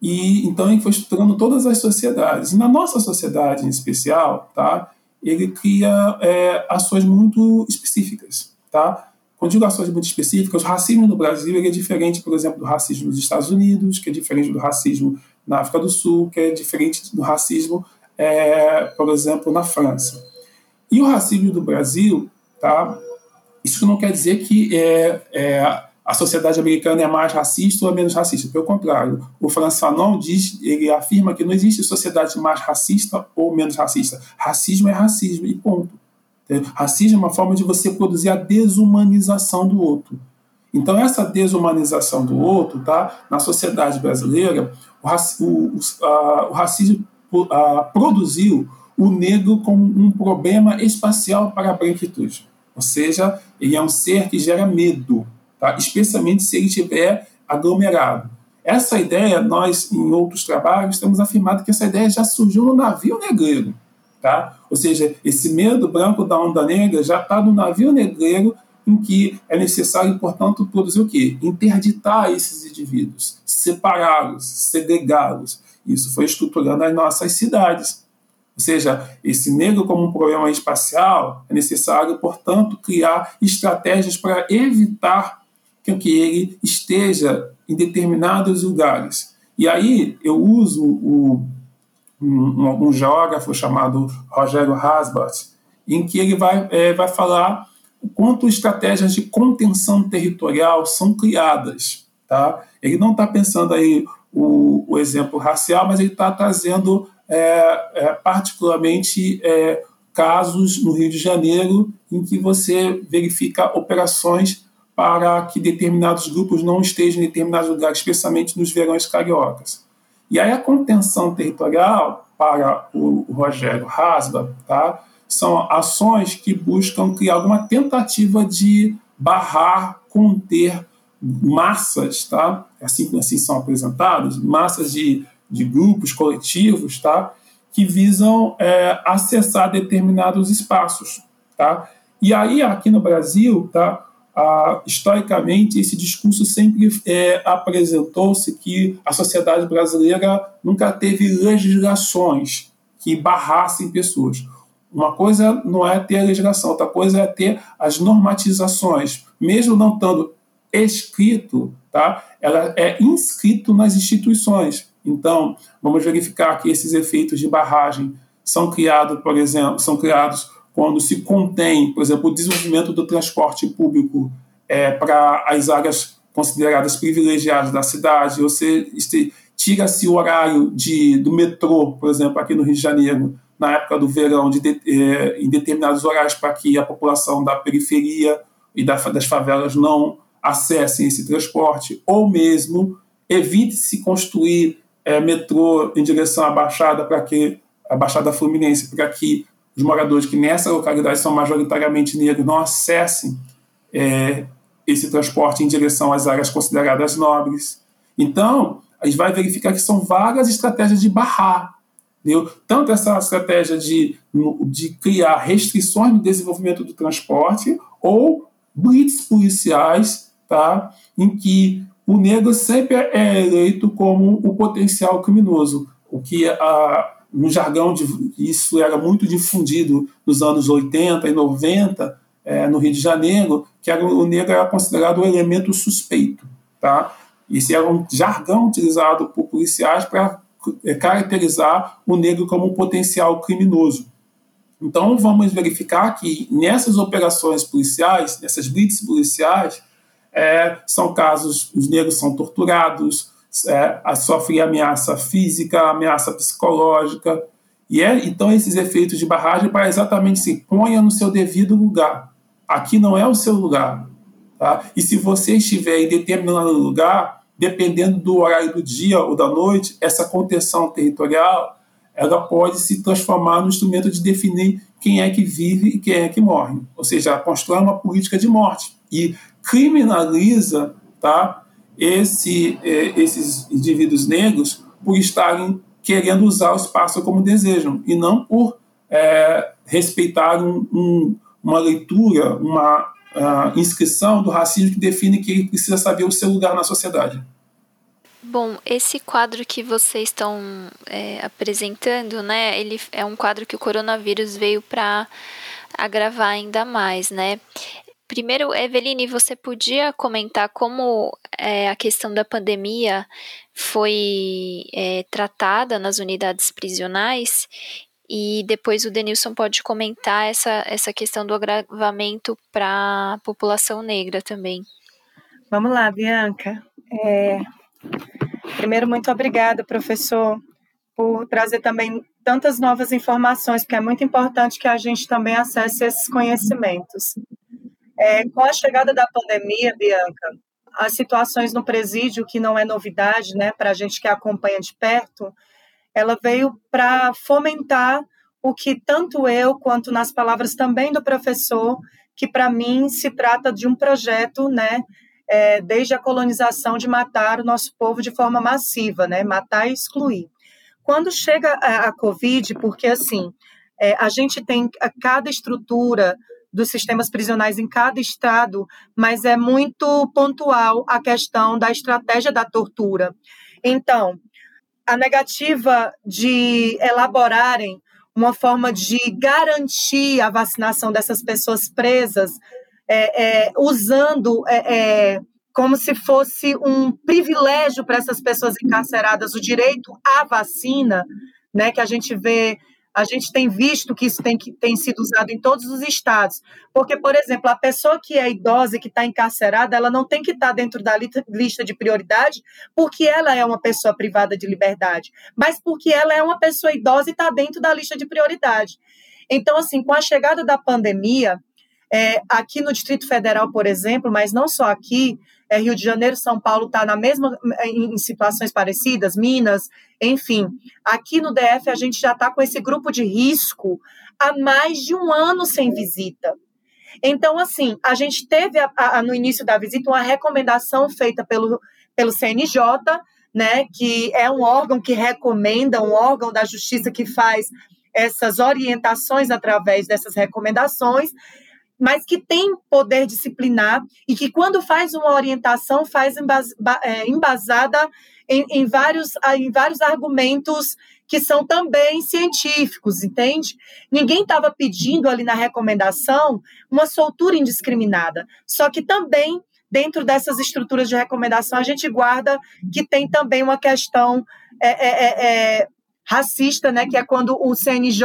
E então ele foi estruturando todas as sociedades. E na nossa sociedade em especial, tá? ele cria é, ações muito específicas. Tá? Quando digo ações muito específicas, o racismo no Brasil é diferente, por exemplo, do racismo nos Estados Unidos, que é diferente do racismo na África do Sul, que é diferente do racismo, é, por exemplo, na França. E o racismo do Brasil, tá? isso não quer dizer que é, é, a sociedade americana é mais racista ou é menos racista. Pelo contrário, o François Fanon diz, ele afirma que não existe sociedade mais racista ou menos racista. Racismo é racismo e ponto. Racismo é uma forma de você produzir a desumanização do outro. Então, essa desumanização do outro, tá? na sociedade brasileira, o, raci o, o racismo produziu o negro como um problema espacial para a branquitude. Ou seja, ele é um ser que gera medo, tá? especialmente se ele estiver aglomerado. Essa ideia, nós, em outros trabalhos, temos afirmado que essa ideia já surgiu no navio negreiro. Tá? Ou seja, esse medo branco da onda negra já está no navio negreiro em que é necessário, portanto, produzir o quê? Interditar esses indivíduos, separá-los, segregá-los. Isso foi estruturando as nossas cidades. Ou seja, esse negro como um problema espacial, é necessário, portanto, criar estratégias para evitar que ele esteja em determinados lugares. E aí eu uso o um, um geógrafo chamado Rogério Hasbart, em que ele vai, é, vai falar quanto estratégias de contenção territorial são criadas. Tá? Ele não está pensando aí o, o, exemplo racial, mas ele está trazendo é, é, particularmente é, casos no Rio de Janeiro em que você verifica operações para que determinados grupos não estejam em determinados lugares, especialmente nos verões cariocas. E aí a contenção territorial, para o Rogério Rasba, tá, são ações que buscam criar alguma tentativa de barrar, conter massas, tá? assim, assim são apresentados, massas de, de grupos coletivos, tá? que visam é, acessar determinados espaços. Tá? E aí, aqui no Brasil, tá? Ah, historicamente, esse discurso sempre é, apresentou-se que a sociedade brasileira nunca teve legislações que barrassem pessoas. Uma coisa não é ter a legislação, outra coisa é ter as normatizações. Mesmo não estando escrito, tá? ela é inscrito nas instituições. Então, vamos verificar que esses efeitos de barragem são criados, por exemplo, são criados quando se contém, por exemplo, o desenvolvimento do transporte público é, para as áreas consideradas privilegiadas da cidade, você tira-se o horário de, do metrô, por exemplo, aqui no Rio de Janeiro, na época do verão, de, é, em determinados horários, para que a população da periferia e da, das favelas não acessem esse transporte, ou mesmo evite-se construir é, metrô em direção à Baixada, para que a Baixada Fluminense, para que os moradores que nessa localidade são majoritariamente negros não acessem é, esse transporte em direção às áreas consideradas nobres. Então, a gente vai verificar que são várias estratégias de barrar. Entendeu? Tanto essa estratégia de, de criar restrições no desenvolvimento do transporte, ou blitz policiais, tá? em que o negro sempre é eleito como o potencial criminoso, o que a, no jargão, de, isso era muito difundido nos anos 80 e 90, é, no Rio de Janeiro, que era, o negro era considerado um elemento suspeito. Tá? Isso era um jargão utilizado por policiais para é, caracterizar o negro como um potencial criminoso. Então, vamos verificar que nessas operações policiais, nessas blitz policiais, é, são casos, os negros são torturados, é, sofre ameaça física, ameaça psicológica. E é, então esses efeitos de barragem para exatamente se ponha no seu devido lugar. Aqui não é o seu lugar. Tá? E se você estiver em determinado lugar, dependendo do horário do dia ou da noite, essa contenção territorial ela pode se transformar no instrumento de definir quem é que vive e quem é que morre. Ou seja, constrói uma política de morte e criminaliza tá, esse, é, esses indivíduos negros por estarem querendo usar o espaço como desejam e não por é, respeitar um, um, uma leitura, uma uh, inscrição do racismo que define que ele precisa saber o seu lugar na sociedade. Bom, esse quadro que vocês estão é, apresentando, né? Ele é um quadro que o coronavírus veio para agravar ainda mais, né? Primeiro, Eveline, você podia comentar como é, a questão da pandemia foi é, tratada nas unidades prisionais e depois o Denilson pode comentar essa, essa questão do agravamento para a população negra também. Vamos lá, Bianca. É... Primeiro, muito obrigada, professor, por trazer também tantas novas informações, porque é muito importante que a gente também acesse esses conhecimentos. É, com a chegada da pandemia, Bianca, as situações no presídio, que não é novidade, né, para a gente que acompanha de perto, ela veio para fomentar o que tanto eu quanto nas palavras também do professor, que para mim se trata de um projeto, né, é, desde a colonização de matar o nosso povo de forma massiva, né, matar e excluir. Quando chega a, a Covid, porque assim, é, a gente tem a cada estrutura dos sistemas prisionais em cada estado, mas é muito pontual a questão da estratégia da tortura. Então, a negativa de elaborarem uma forma de garantir a vacinação dessas pessoas presas, é, é, usando é, é como se fosse um privilégio para essas pessoas encarceradas o direito à vacina, né, que a gente vê a gente tem visto que isso tem, que, tem sido usado em todos os estados. Porque, por exemplo, a pessoa que é idosa e que está encarcerada, ela não tem que estar tá dentro da lista de prioridade porque ela é uma pessoa privada de liberdade, mas porque ela é uma pessoa idosa e está dentro da lista de prioridade. Então, assim, com a chegada da pandemia, é, aqui no Distrito Federal, por exemplo, mas não só aqui, é, Rio de Janeiro, São Paulo está na mesma em, em, situações parecidas, Minas, enfim. Aqui no DF a gente já está com esse grupo de risco há mais de um ano sem visita. Então, assim, a gente teve a, a, no início da visita uma recomendação feita pelo, pelo CNJ, né, que é um órgão que recomenda, um órgão da justiça que faz essas orientações através dessas recomendações mas que tem poder disciplinar e que, quando faz uma orientação, faz é, embasada em, em, vários, em vários argumentos que são também científicos, entende? Ninguém estava pedindo ali na recomendação uma soltura indiscriminada, só que também dentro dessas estruturas de recomendação a gente guarda que tem também uma questão é, é, é, é racista, né? Que é quando o CNJ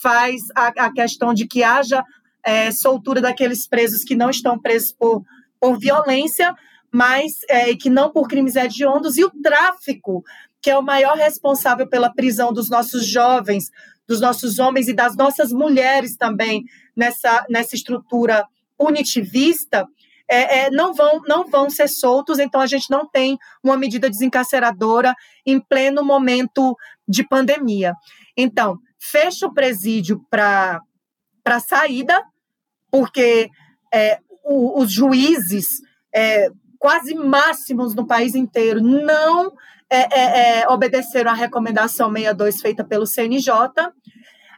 faz a, a questão de que haja é, soltura daqueles presos que não estão presos por, por violência, mas é, que não por crimes hediondos, e o tráfico, que é o maior responsável pela prisão dos nossos jovens, dos nossos homens e das nossas mulheres também nessa, nessa estrutura punitivista, é, é, não, vão, não vão ser soltos, então a gente não tem uma medida desencarceradora em pleno momento de pandemia. Então, fecha o presídio para saída, porque é, o, os juízes é, quase máximos no país inteiro não é, é, é obedeceram à recomendação 62 feita pelo CNJ.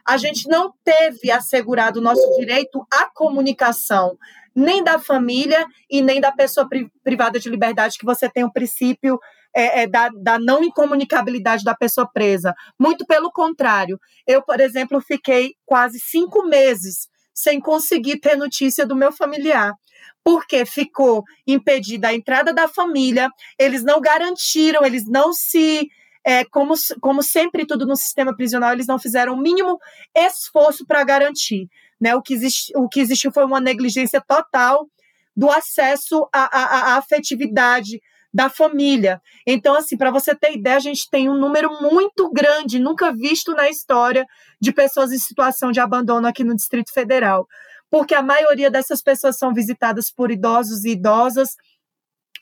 A gente não teve assegurado o nosso direito à comunicação, nem da família e nem da pessoa privada de liberdade, que você tem o princípio é, é, da, da, não incomunicabilidade da pessoa presa. Muito pelo contrário. Eu, por exemplo, fiquei quase cinco meses sem conseguir ter notícia do meu familiar. Porque ficou impedida a entrada da família, eles não garantiram, eles não se. É, como, como sempre tudo no sistema prisional, eles não fizeram o mínimo esforço para garantir. Né? O, que existe, o que existiu foi uma negligência total do acesso à, à, à afetividade, da família. Então, assim, para você ter ideia, a gente tem um número muito grande, nunca visto na história, de pessoas em situação de abandono aqui no Distrito Federal. Porque a maioria dessas pessoas são visitadas por idosos e idosas,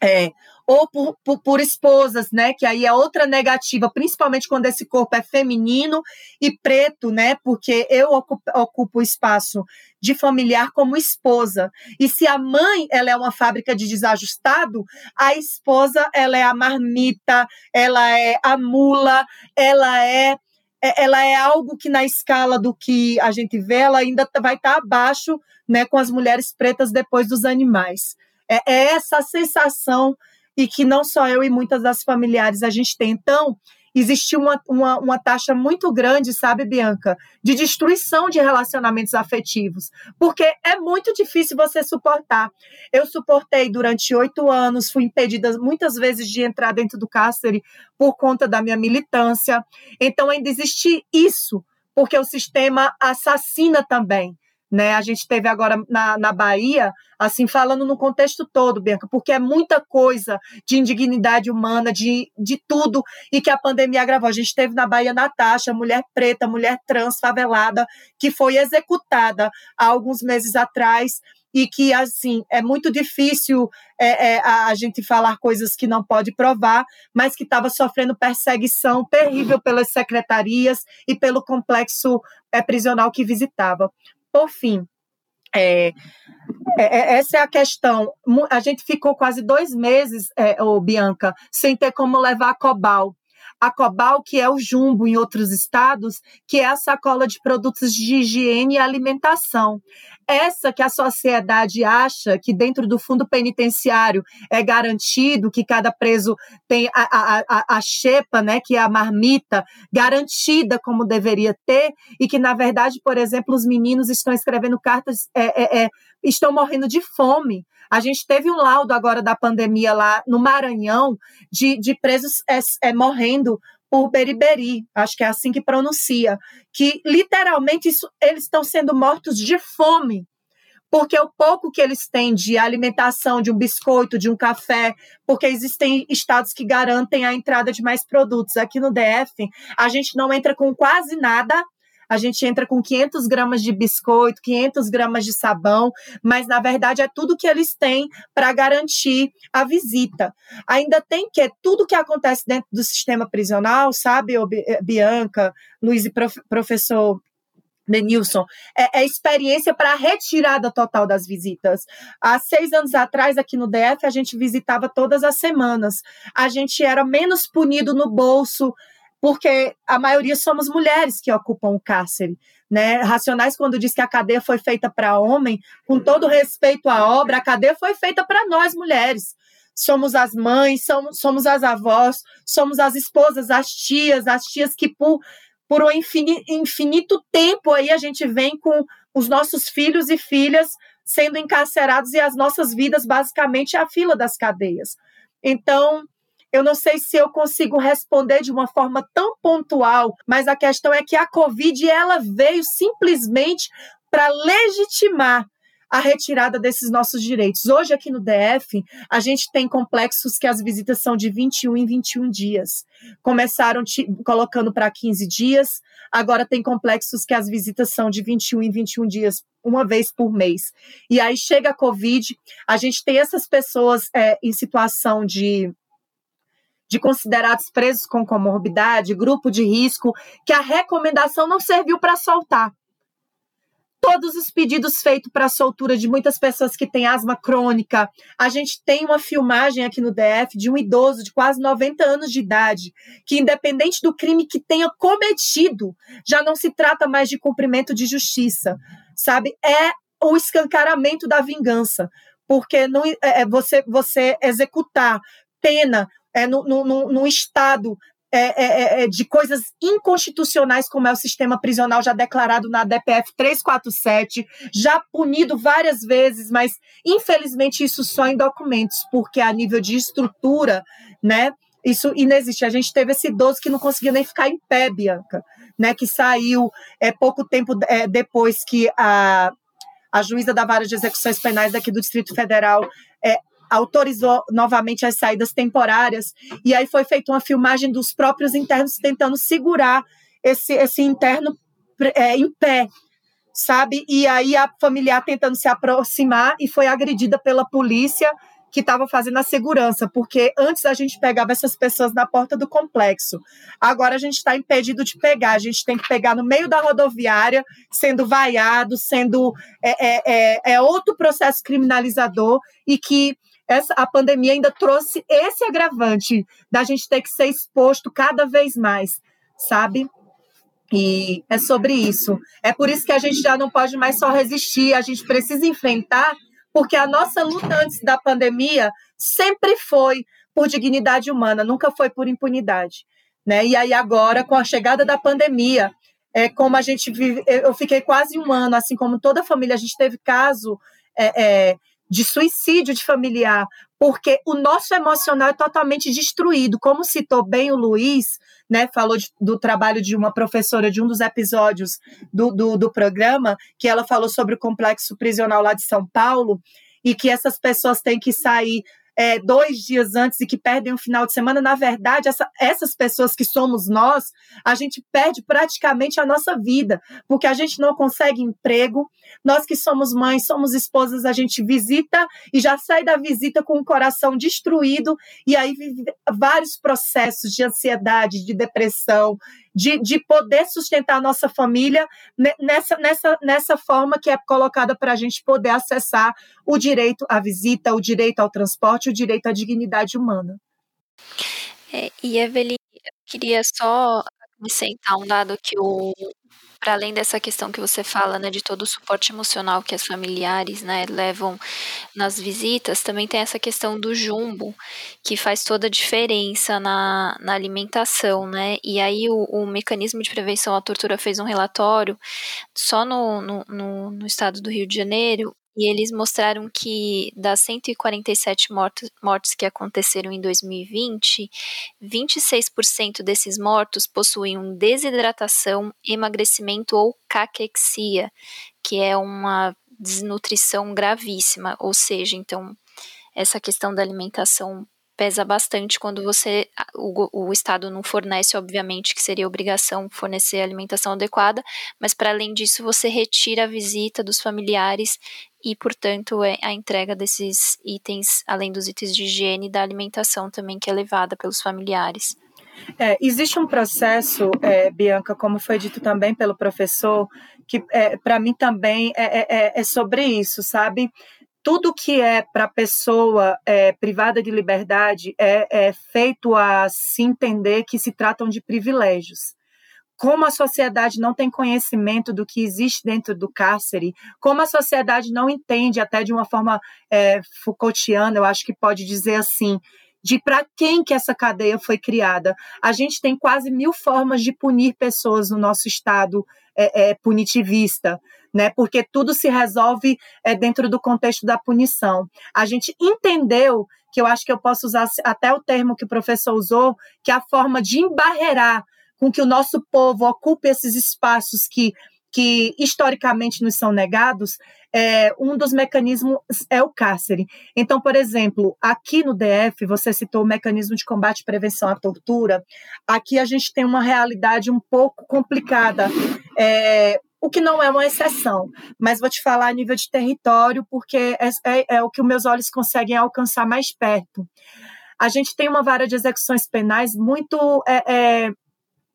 é, ou por, por, por, esposas, né? Que aí é outra negativa, principalmente quando esse corpo é feminino e preto, né? Porque eu ocupo, o espaço de familiar como esposa. E se a mãe ela é uma fábrica de desajustado, a esposa ela é a marmita, ela é a mula, ela é, é ela é algo que na escala do que a gente vê, ela ainda vai estar tá abaixo, né, com as mulheres pretas depois dos animais. É, é essa sensação e que não só eu e muitas das familiares a gente tem. Então, existiu uma, uma, uma, taxa muito grande, sabe, Bianca, de destruição de relacionamentos afetivos, porque é muito difícil você suportar. Eu suportei durante oito anos, fui impedida muitas vezes de entrar dentro do cárcere por conta da minha militância. Então, ainda existe isso, porque o sistema assassina também. Né? A gente teve agora na, na Bahia, assim, falando no contexto todo, Bianca, porque é muita coisa de indignidade humana, de, de tudo, e que a pandemia agravou. A gente teve na Bahia Natasha, mulher preta, mulher trans, favelada, que foi executada há alguns meses atrás, e que, assim, é muito difícil é, é, a, gente falar coisas que não pode provar, mas que estava sofrendo perseguição terrível pelas secretarias e pelo complexo é, prisional que visitava. Por fim, é, é, é, essa é a questão. A gente ficou quase dois meses, é, ô Bianca, sem ter como levar a Cobal a Cobal, que é o Jumbo em outros estados, que é a sacola de produtos de higiene e alimentação. Essa que a sociedade acha que dentro do fundo penitenciário é garantido que cada preso tem a, a, a, a xepa, né, que é a marmita, garantida como deveria ter, e que, na verdade, por exemplo, os meninos estão escrevendo cartas, é, é, é, estão morrendo de fome. A gente teve um laudo agora da pandemia lá no Maranhão de, de presos é, é, morrendo por beriberi, acho que é assim que pronuncia, que literalmente isso, eles estão sendo mortos de fome, porque o pouco que eles têm de alimentação, de um biscoito, de um café, porque existem estados que garantem a entrada de mais produtos. Aqui no DF, a gente não entra com quase nada a gente entra com 500 gramas de biscoito, 500 gramas de sabão, mas na verdade é tudo que eles têm para garantir a visita. Ainda tem que tudo que acontece dentro do sistema prisional, sabe, eh, Bianca, Luiz e prof, professor Denilson, é, é experiência para a retirada total das visitas. Há seis anos atrás, aqui no DF, a gente visitava todas as semanas. A gente era menos punido no bolso, porque a maioria somos mulheres que ocupam o cárcere. Né? Racionais, quando diz que a cadeia foi feita para homem, com todo respeito à obra, a cadeia foi feita para nós, mulheres. Somos as mães, somos, somos as avós, somos as esposas, as tias, as tias que por, por um infinito, infinito tempo aí a gente vem com os nossos filhos e filhas sendo encarcerados e as nossas vidas basicamente a fila das cadeias. Então, eu não sei se eu consigo responder de uma forma tão pontual, mas a questão é que a Covid ela veio simplesmente para legitimar a retirada desses nossos direitos. Hoje, aqui no DF, a gente tem complexos que as visitas são de 21 em 21 dias. Começaram colocando para 15 dias, agora tem complexos que as visitas são de 21 em 21 dias, uma vez por mês. E aí chega a Covid, a gente tem essas pessoas é, em situação de de considerados presos com comorbidade, grupo de risco, que a recomendação não serviu para soltar. Todos os pedidos feitos para soltura de muitas pessoas que têm asma crônica. A gente tem uma filmagem aqui no DF de um idoso de quase 90 anos de idade, que, independente do crime que tenha cometido, já não se trata mais de cumprimento de justiça, sabe? É o escancaramento da vingança porque não, é, é você, você executar pena é, no estado é, é, é, é, de coisas inconstitucionais, como é o sistema prisional já declarado na DPF 347, já punido várias vezes, mas infelizmente isso só em documentos, porque a nível de estrutura, né, isso inexiste. A gente teve esse idoso que não conseguia nem ficar em pé, Bianca, né, que saiu é, pouco tempo é, depois que a, a juíza da vara de execuções penais daqui do Distrito Federal é, autorizou novamente as saídas temporárias, e aí foi feita uma filmagem dos próprios internos tentando segurar esse, esse interno é, em pé, sabe? E aí a familiar tentando se aproximar e foi agredida pela polícia, que estava fazendo a segurança, porque antes a gente pegava essas pessoas na porta do complexo. Agora a gente está impedido de pegar, a gente tem que pegar no meio da rodoviária, sendo vaiado, sendo é, é, é, é outro processo criminalizador e que essa, a pandemia ainda trouxe esse agravante da gente ter que ser exposto cada vez mais, sabe? E é sobre isso. É por isso que a gente já não pode mais só resistir, a gente precisa enfrentar, porque a nossa luta antes da pandemia sempre foi por dignidade humana, nunca foi por impunidade. Né? E aí agora, com a chegada da pandemia, é como a gente vive, eu fiquei quase um ano, assim como toda a família, a gente teve caso é, é, de suicídio de familiar, porque o nosso emocional é totalmente destruído. Como citou bem o Luiz, né, falou de, do trabalho de uma professora de um dos episódios do, do, do programa, que ela falou sobre o complexo prisional lá de São Paulo, e que essas pessoas têm que sair é, dois dias antes e que perdem um final de semana, na verdade, essa, essas pessoas que somos nós, a gente perde praticamente a nossa vida, porque a gente não consegue emprego. Nós que somos mães, somos esposas, a gente visita e já sai da visita com o coração destruído, e aí vive vários processos de ansiedade, de depressão, de, de poder sustentar a nossa família nessa, nessa, nessa forma que é colocada para a gente poder acessar o direito à visita, o direito ao transporte, o direito à dignidade humana. É, e Evelyn, eu queria só acrescentar um dado que o para além dessa questão que você fala, né, de todo o suporte emocional que as familiares, né, levam nas visitas, também tem essa questão do jumbo, que faz toda a diferença na, na alimentação, né, e aí o, o mecanismo de prevenção à tortura fez um relatório só no, no, no, no estado do Rio de Janeiro, e eles mostraram que das 147 mortos, mortos que aconteceram em 2020, 26% desses mortos possuíam desidratação, emagrecimento ou caquexia, que é uma desnutrição gravíssima, ou seja, então essa questão da alimentação pesa bastante quando você o, o Estado não fornece, obviamente, que seria obrigação fornecer alimentação adequada, mas para além disso você retira a visita dos familiares e, portanto, é a entrega desses itens, além dos itens de higiene da alimentação também que é levada pelos familiares. É, existe um processo, é, Bianca, como foi dito também pelo professor, que é, para mim também é, é, é, é sobre isso, sabe? Tudo que é para a pessoa é, privada de liberdade é, é feito a se entender que se tratam de privilégios como a sociedade não tem conhecimento do que existe dentro do cárcere, como a sociedade não entende, até de uma forma é, Foucaultiana, eu acho que pode dizer assim, de para quem que essa cadeia foi criada. A gente tem quase mil formas de punir pessoas no nosso Estado é, é, punitivista, né? Porque tudo se resolve é, dentro do contexto da punição. A gente entendeu que eu acho que eu posso usar até o termo que o professor usou, que é a forma de embarrear com que o nosso povo ocupe esses espaços que que historicamente nos são negados, é, um dos mecanismos é o cárcere. Então, por exemplo, aqui no DF, você citou o mecanismo de combate e prevenção à tortura, aqui a gente tem uma realidade um pouco complicada. É, o que não é uma exceção, mas vou te falar a nível de território, porque é, é, é o que meus olhos conseguem alcançar mais perto. A gente tem uma vara de execuções penais muito é, é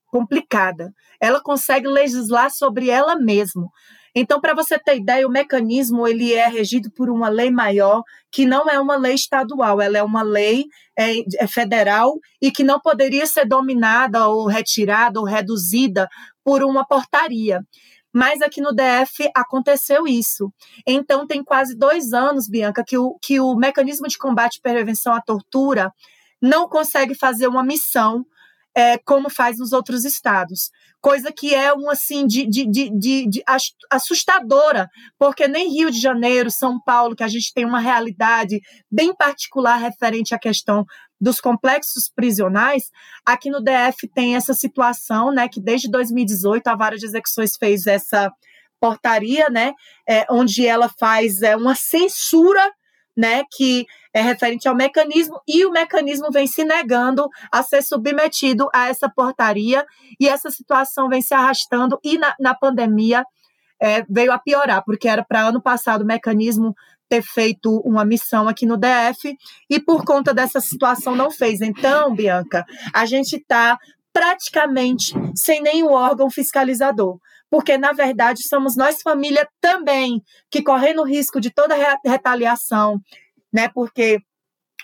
complicada. Ela consegue legislar sobre ela mesma. Então, para você ter ideia, o mecanismo ele é regido por uma lei maior, que não é uma lei estadual, ela é uma lei é, é federal e que não poderia ser dominada ou retirada ou reduzida por uma portaria. Mas aqui no DF aconteceu isso. Então, tem quase dois anos, Bianca, que o, que o mecanismo de combate e prevenção à tortura não consegue fazer uma missão é, como faz nos outros estados. Coisa que é um assim de, de, de, de, assustadora, porque nem Rio de Janeiro, São Paulo, que a gente tem uma realidade bem particular referente à questão dos complexos prisionais, aqui no DF tem essa situação, né, que desde 2018 a Vara de Execuções fez essa portaria, né, é, onde ela faz é, uma censura né, que é referente ao mecanismo, e o mecanismo vem se negando a ser submetido a essa portaria, e essa situação vem se arrastando, e na, na pandemia é, veio a piorar, porque era para ano passado o mecanismo ter feito uma missão aqui no DF e por conta dessa situação não fez. Então, Bianca, a gente está praticamente sem nenhum órgão fiscalizador. Porque, na verdade, somos nós, família, também, que correndo o risco de toda retaliação, né? Porque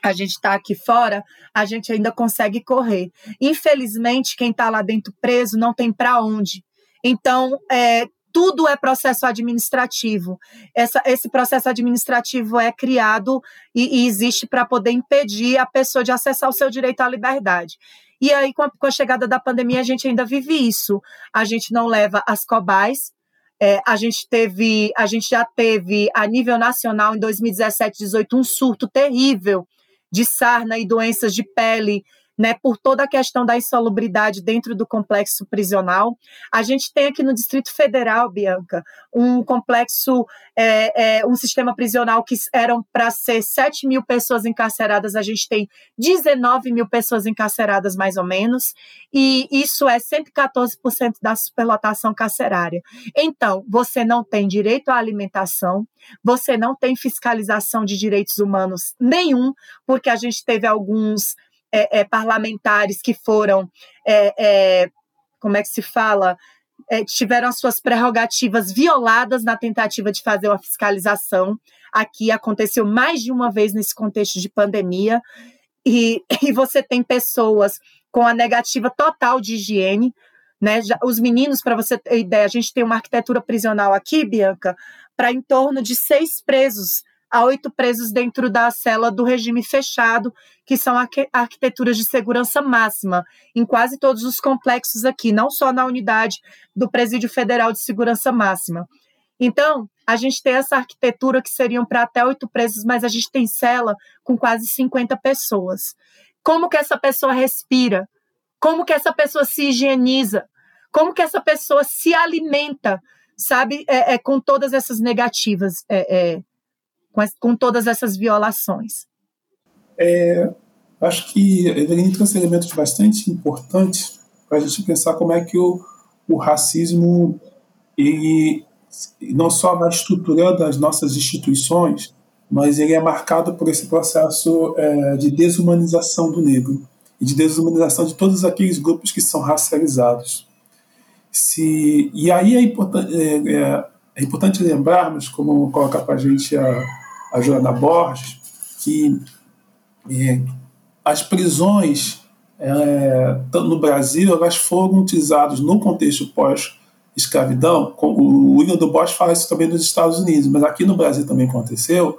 a gente está aqui fora, a gente ainda consegue correr. Infelizmente, quem está lá dentro preso não tem para onde. Então, é, tudo é processo administrativo. Essa, esse processo administrativo é criado e, e existe para poder impedir a pessoa de acessar o seu direito à liberdade. E aí, com a, com a, chegada da pandemia, a gente ainda vive isso. A gente não leva as cobais. É, a gente teve, a gente já teve a nível nacional em 2017, 18 um surto terrível de sarna e doenças de pele né, por toda a questão da insalubridade dentro do complexo prisional. A gente tem aqui no Distrito Federal, Bianca, um complexo, é, é, um sistema prisional que eram para ser 7 mil pessoas encarceradas, a gente tem 19 mil pessoas encarceradas, mais ou menos, e isso é 114% da superlotação carcerária. Então, você não tem direito à alimentação, você não tem fiscalização de direitos humanos nenhum, porque a gente teve alguns é, é, parlamentares que foram, é, é, como é que se fala, é, tiveram as suas prerrogativas violadas na tentativa de fazer uma fiscalização. Aqui aconteceu mais de uma vez nesse contexto de pandemia, e, *laughs* e você tem pessoas com a negativa total de higiene. Né? Já, os meninos, para você ter ideia, a gente tem uma arquitetura prisional aqui, Bianca, para em torno de seis presos a oito presos dentro da cela do regime fechado, que são arquiteturas de segurança máxima, em quase todos os complexos aqui, não só na unidade do Presídio Federal de Segurança Máxima. Então, a gente tem essa arquitetura que seriam para até oito presos, mas a gente tem cela com quase 50 pessoas. Como que essa pessoa respira? Como que essa pessoa se higieniza? Como que essa pessoa se alimenta? Sabe, é, é com todas essas negativas. É, é, com, com todas essas violações? É, acho que Evelyn trouxe elementos bastante importantes para a gente pensar como é que o, o racismo ele não só vai estruturando as nossas instituições, mas ele é marcado por esse processo é, de desumanização do negro e de desumanização de todos aqueles grupos que são racializados. Se, e aí é importante, é, é, é importante lembrarmos, como coloca para a gente a, a Joana Borges, que é, as prisões é, no Brasil elas foram utilizadas no contexto pós-escravidão. O William do Bosch fala isso também nos Estados Unidos, mas aqui no Brasil também aconteceu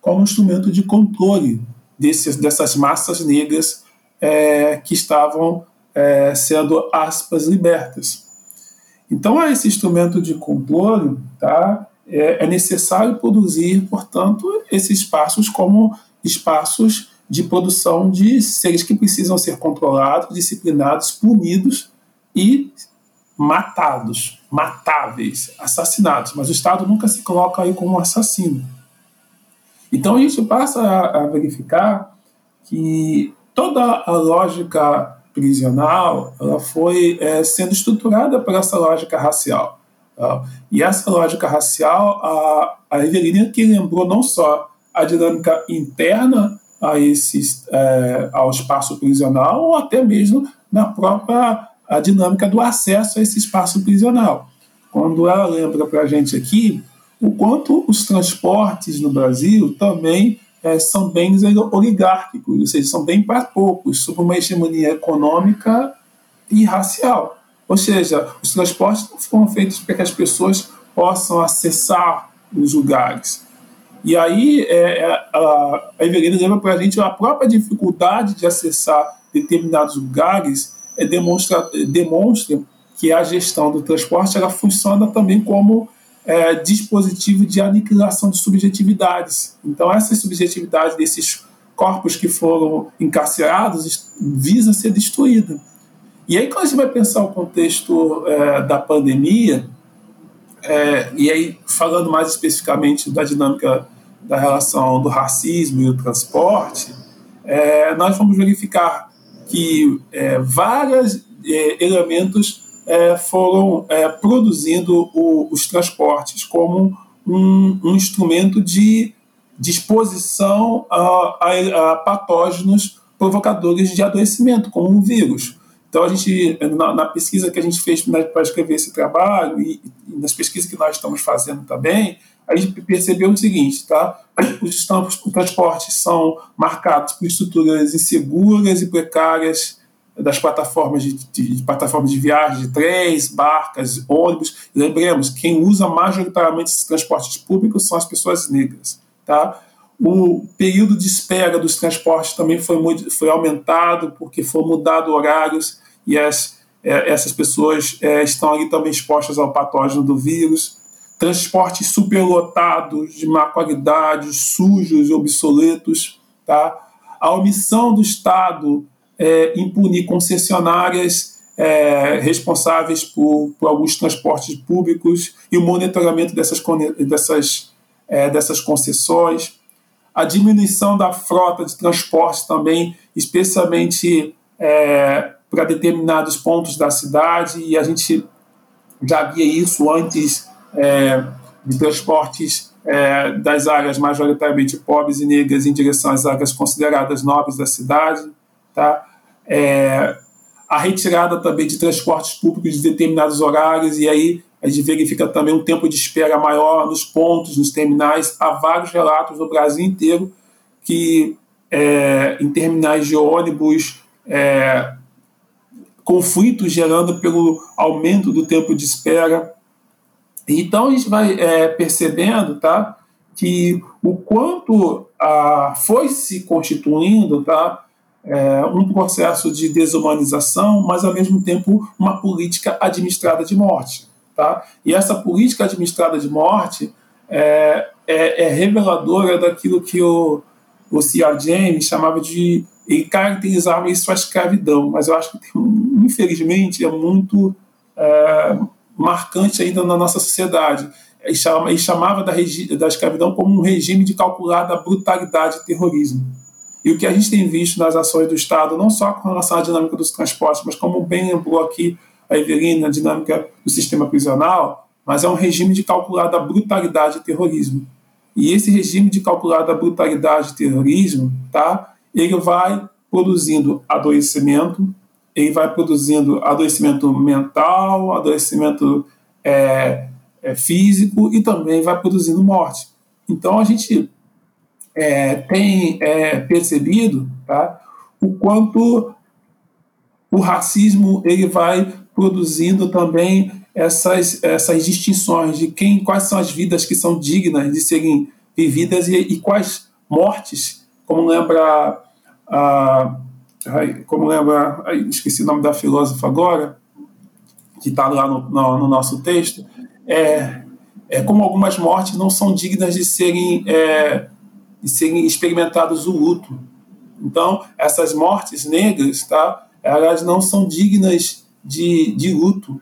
como um instrumento de controle desses, dessas massas negras é, que estavam é, sendo aspas libertas. Então, esse instrumento de controle, tá? É, é necessário produzir, portanto, esses espaços como espaços de produção de seres que precisam ser controlados, disciplinados, punidos e matados, matáveis, assassinados. Mas o Estado nunca se coloca aí como um assassino. Então a gente passa a, verificar que toda a lógica prisional ela foi é, sendo estruturada por essa lógica racial. E essa lógica racial, a, a Evelina que lembrou não só a dinâmica interna a esses, é, ao espaço prisional, ou até mesmo na própria a dinâmica do acesso a esse espaço prisional. Quando ela lembra para a gente aqui o quanto os transportes no Brasil também é, são bens oligárquicos, ou seja, são bem para poucos, sob uma hegemonia econômica e racial. Ou seja, os transportes não foram feitos para que as pessoas possam acessar os lugares. E aí é, é a, a Evelina lembra para a gente a própria dificuldade de acessar determinados lugares é demonstra, demonstra que a gestão do transporte ela funciona também como é, dispositivo de aniquilação de subjetividades. Então, essas subjetividades desses corpos que foram encarcerados visam ser destruídas. E aí, quando a gente vai pensar o contexto é, da pandemia, é, e aí falando mais especificamente da dinâmica da relação do racismo e do transporte, é, nós vamos verificar que é, vários é, elementos é, foram produzindo o, os transportes como um, um, instrumento de disposição a, a, a, patógenos provocadores de adoecimento, como um vírus. Então, a gente, na, na pesquisa que a gente fez para escrever esse trabalho e, e, nas pesquisas que nós estamos fazendo também, a gente percebeu o seguinte, tá? Os, os transportes são marcados por estruturas inseguras e precárias, das plataformas de, de, de, plataformas de viagem, de trens, barcas, ônibus. Lembremos, quem usa majoritariamente esses transportes públicos são as pessoas negras. Tá? O período de espera dos transportes também foi, foi aumentado, porque foram mudados horários e as, é, essas pessoas é, estão ali também expostas ao patógeno do vírus. Transportes superlotados, de má qualidade, sujos obsoletos. Tá? A omissão do Estado é, impunir concessionárias é, responsáveis por, por, alguns transportes públicos e o monitoramento dessas, dessas, é, dessas concessões, a diminuição da frota de transporte também, especialmente é, para determinados pontos da cidade, e a gente já via isso antes é, de transportes é, das áreas majoritariamente pobres e negras em direção às áreas consideradas nobres da cidade tá? É, a retirada também de transportes públicos de determinados horários, e aí a gente verifica também um tempo de espera maior nos pontos, nos terminais. Há vários relatos no Brasil inteiro que é, em terminais de ônibus, é, conflitos gerando pelo aumento do tempo de espera. Então a gente vai é, percebendo tá, que o quanto ah, foi se constituindo tá, é, um processo de desumanização, mas ao mesmo tempo uma política administrada de morte. Tá? E essa política administrada de morte é, é, é reveladora daquilo que o, o C.R. James chamava de. Ele caracterizava isso a escravidão, mas eu acho que, infelizmente, é muito é, marcante ainda na nossa sociedade. Ele chamava da, da escravidão como um regime de calculada brutalidade e terrorismo. E o que a gente tem visto nas ações do Estado, não só com relação à dinâmica dos transportes, mas como bem lembrou aqui a Evelina, a dinâmica do sistema prisional, mas é um regime de calculada brutalidade e terrorismo. E esse regime de calculada brutalidade e terrorismo, tá, ele vai produzindo adoecimento, ele vai produzindo adoecimento mental, adoecimento é, é, físico e também vai produzindo morte. Então a gente é, tem é, percebido tá, o quanto o racismo ele vai produzindo também essas, essas distinções de quem, quais são as vidas que são dignas de serem vividas e, e quais mortes, como lembra a, como lembra, esqueci o nome da filósofa agora, que está lá no, no, no, nosso texto, é, é como algumas mortes não são dignas de serem é, e serem experimentados o luto. Então, essas mortes negras, tá, elas não são dignas de, de luto.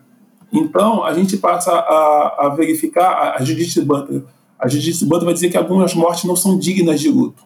Então, a gente passa a, a verificar, a Judith Butler, a Judith Butler vai dizer que algumas mortes não são dignas de luto.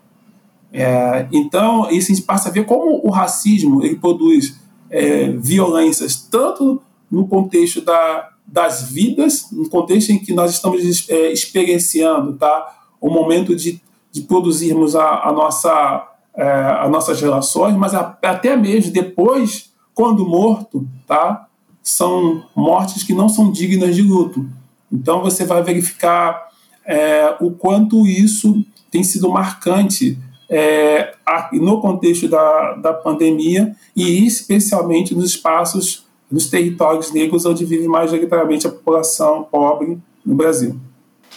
É, então, isso a gente passa a ver como o racismo ele produz é, violências, tanto no contexto da, das vidas, no contexto em que nós estamos é, experienciando tá, o momento de de produzirmos a, a nossa, é, as nossas relações, mas a, até mesmo depois, quando morto, tá? são mortes que não são dignas de luto. Então você vai verificar é, o quanto isso tem sido marcante é, no contexto da, da pandemia e especialmente nos espaços, nos territórios negros onde vive majoritariamente a população pobre no Brasil.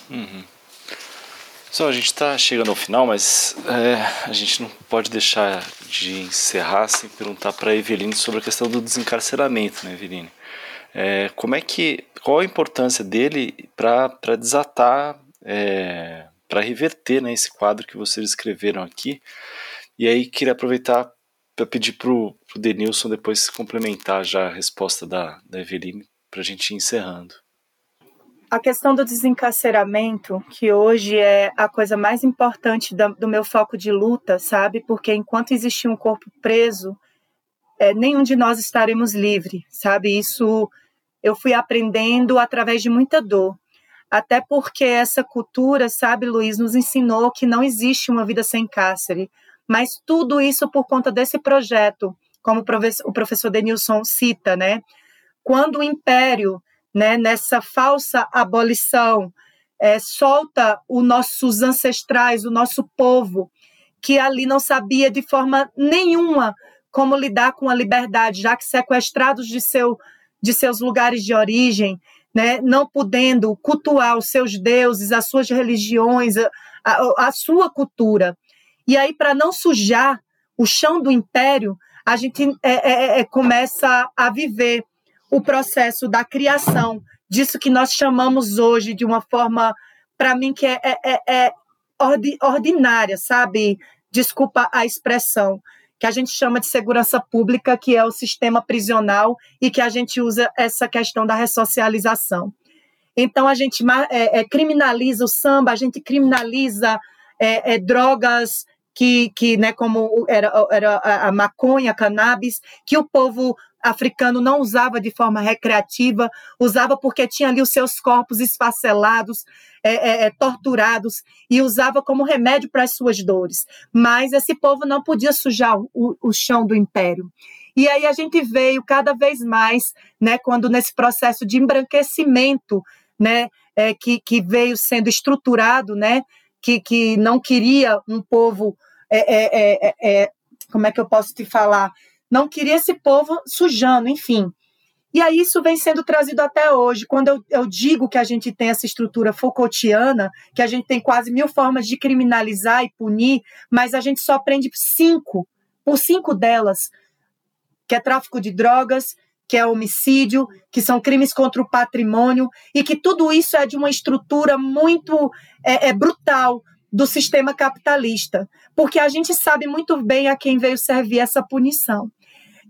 Uhum. Só, a gente está chegando ao final, mas é, a gente não pode deixar de encerrar sem perguntar para a Eveline sobre a questão do desencarceramento, né, Eveline? É, como é que, qual a importância dele para desatar, é, para reverter né, esse quadro que vocês escreveram aqui? E aí queria aproveitar para pedir para o Denilson depois complementar já a resposta da, da Eveline para a gente ir encerrando a questão do desencarceramento, que hoje é a coisa mais importante do meu foco de luta, sabe? Porque enquanto existir um corpo preso, é, nenhum de nós estaremos livre, sabe? Isso eu fui aprendendo através de muita dor. Até porque essa cultura, sabe, Luiz, nos ensinou que não existe uma vida sem cárcere. Mas tudo isso por conta desse projeto, como o professor Denilson cita, né? Quando o império, né, nessa falsa abolição, é, solta os nossos ancestrais, o nosso povo, que ali não sabia de forma nenhuma como lidar com a liberdade, já que sequestrados de, seu, de seus lugares de origem, né, não podendo cultuar os seus deuses, as suas religiões, a, a, a sua cultura. E aí, para não sujar o chão do império, a gente é, é, é, é, começa a viver o processo da criação disso que nós chamamos hoje de uma forma, para mim, que é, é, é ordinária, sabe? Desculpa a expressão, que a gente chama de segurança pública, que é o sistema prisional e que a gente usa essa questão da ressocialização. Então, a gente é, é, criminaliza o samba, a gente criminaliza é, é drogas que, que né, como era, era a maconha, cannabis, que o povo africano não usava de forma recreativa, usava porque tinha ali os seus corpos esfacelados, é, é, é torturados, e usava como remédio para as suas dores. Mas esse povo não podia sujar o, o chão do império. E aí a gente veio cada vez mais, né, quando nesse processo de embranquecimento, né, é, que, que veio sendo estruturado, né, que, que não queria um povo, é, é, é, é como é que eu posso te falar, não queria esse povo sujando, enfim. E aí isso vem sendo trazido até hoje. Quando eu, eu, digo que a gente tem essa estrutura Foucaultiana, que a gente tem quase mil formas de criminalizar e punir, mas a gente só prende cinco, por cinco delas, que é tráfico de drogas, que é homicídio, que são crimes contra o patrimônio, e que tudo isso é de uma estrutura muito é, é brutal do sistema capitalista, porque a gente sabe muito bem a quem veio servir essa punição.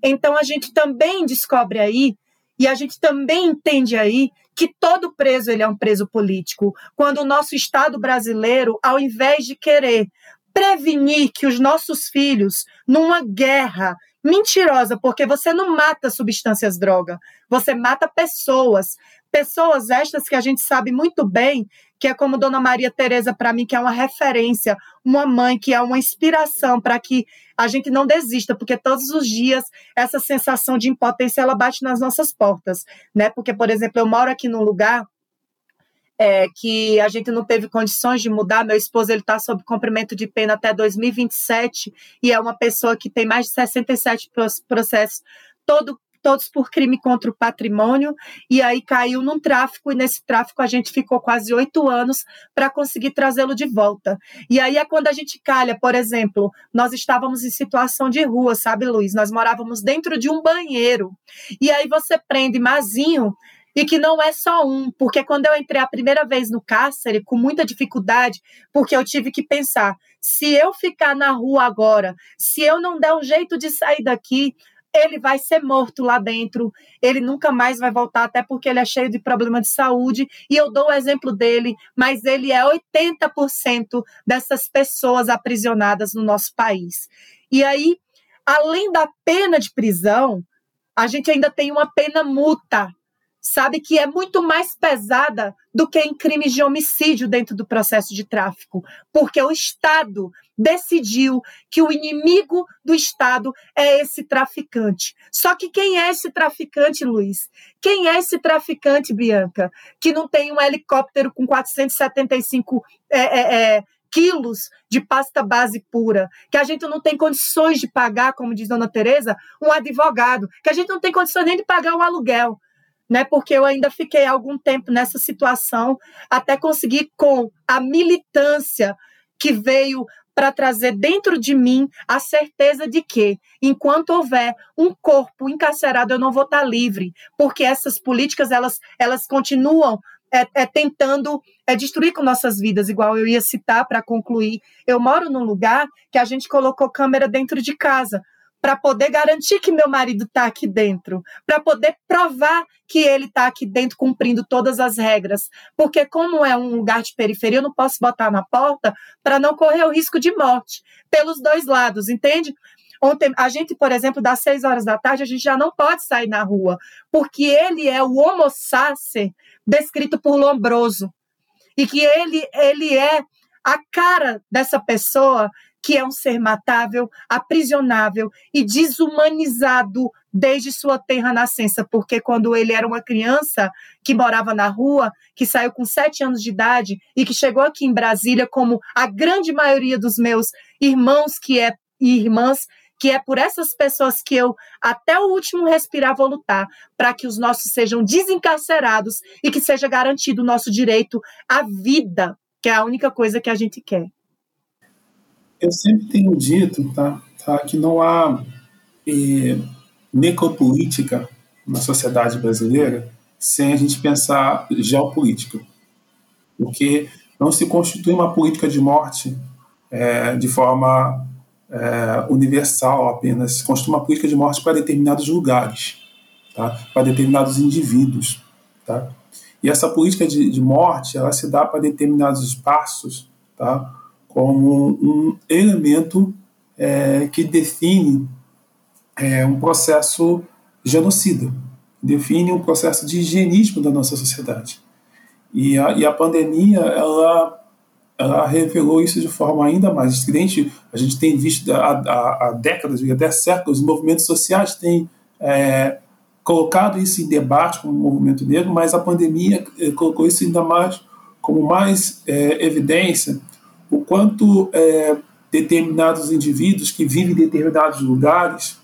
Então a gente também descobre aí e a gente também entende aí que todo preso ele é um preso político. Quando o nosso Estado brasileiro, ao invés de querer prevenir que os nossos filhos, numa guerra mentirosa, porque você não mata substâncias droga, você mata pessoas. Pessoas estas que a gente sabe muito bem que é como Dona Maria Tereza para mim, que é uma referência, uma mãe que é uma inspiração para que a gente não desista, porque todos os dias essa sensação de impotência ela bate nas nossas portas, né? Porque, por exemplo, eu moro aqui num lugar é, que a gente não teve condições de mudar. Meu esposo ele está sob cumprimento de pena até 2027 e é uma pessoa que tem mais de 67 processos todo todos por crime contra o patrimônio, e aí caiu num tráfico, e nesse tráfico a gente ficou quase oito anos para conseguir trazê-lo de volta. E aí é quando a gente calha, por exemplo, nós estávamos em situação de rua, sabe, Luiz? Nós morávamos dentro de um banheiro, e aí você prende Mazinho, e que não é só um, porque quando eu entrei a primeira vez no cárcere, com muita dificuldade, porque eu tive que pensar: se eu ficar na rua agora, se eu não der um jeito de sair daqui, ele vai ser morto lá dentro, ele nunca mais vai voltar, até porque ele é cheio de problema de saúde, e eu dou o exemplo dele, mas ele é 80% dessas pessoas aprisionadas no nosso país. E aí, além da pena de prisão, a gente ainda tem uma pena multa sabe que é muito mais pesada do que em crimes de homicídio dentro do processo de tráfico, porque o Estado decidiu que o inimigo do Estado é esse traficante. Só que quem é esse traficante, Luiz? Quem é esse traficante, Bianca, que não tem um helicóptero com 475 é, é, é, quilos de pasta base pura, que a gente não tem condições de pagar, como diz Dona Tereza, um advogado, que a gente não tem condições nem de pagar um aluguel né? Porque eu ainda fiquei algum tempo nessa situação até conseguir com a militância que veio para trazer dentro de mim a certeza de que, enquanto houver um corpo encarcerado, eu não vou estar livre, porque essas políticas elas, elas continuam é, é, tentando é, destruir com nossas vidas, igual eu ia citar para concluir. Eu moro num lugar que a gente colocou câmera dentro de casa, para poder garantir que meu marido está aqui dentro, para poder provar que ele está aqui dentro cumprindo todas as regras. Porque, como é um lugar de periferia, eu não posso botar na porta para não correr o risco de morte, pelos dois lados, entende? Ontem, a gente, por exemplo, das seis horas da tarde, a gente já não pode sair na rua, porque ele é o homo sacer descrito por Lombroso. E que ele, ele é a cara dessa pessoa que é um ser matável, aprisionável e desumanizado desde sua terra nascença, porque quando ele era uma criança que morava na rua, que saiu com sete anos de idade e que chegou aqui em Brasília, como a grande maioria dos meus irmãos que é e irmãs, que é por essas pessoas que eu, até o último respirar, vou lutar, para que os nossos sejam desencarcerados e que seja garantido o nosso direito à vida, que é a única coisa que a gente quer. Eu sempre tenho dito tá, tá que não há eh, necropolítica na sociedade brasileira sem a gente pensar geopolítica. Porque não se constitui uma política de morte é, de forma é, universal apenas, se constitui uma política de morte para determinados lugares, tá? para determinados indivíduos. Tá? E essa política de, de morte ela se dá para determinados espaços tá? Como um elemento é, que define é, um processo genocida, define um processo de higienismo da nossa sociedade. E a, e a pandemia, ela, ela revelou isso de forma ainda mais estridente. A gente tem visto há, há, há décadas, até séculos, os movimentos sociais têm é, colocado isso em debate como movimento negro, mas a pandemia é, colocou isso ainda mais como mais é, evidência o quanto é, determinados indivíduos que vivem em determinados lugares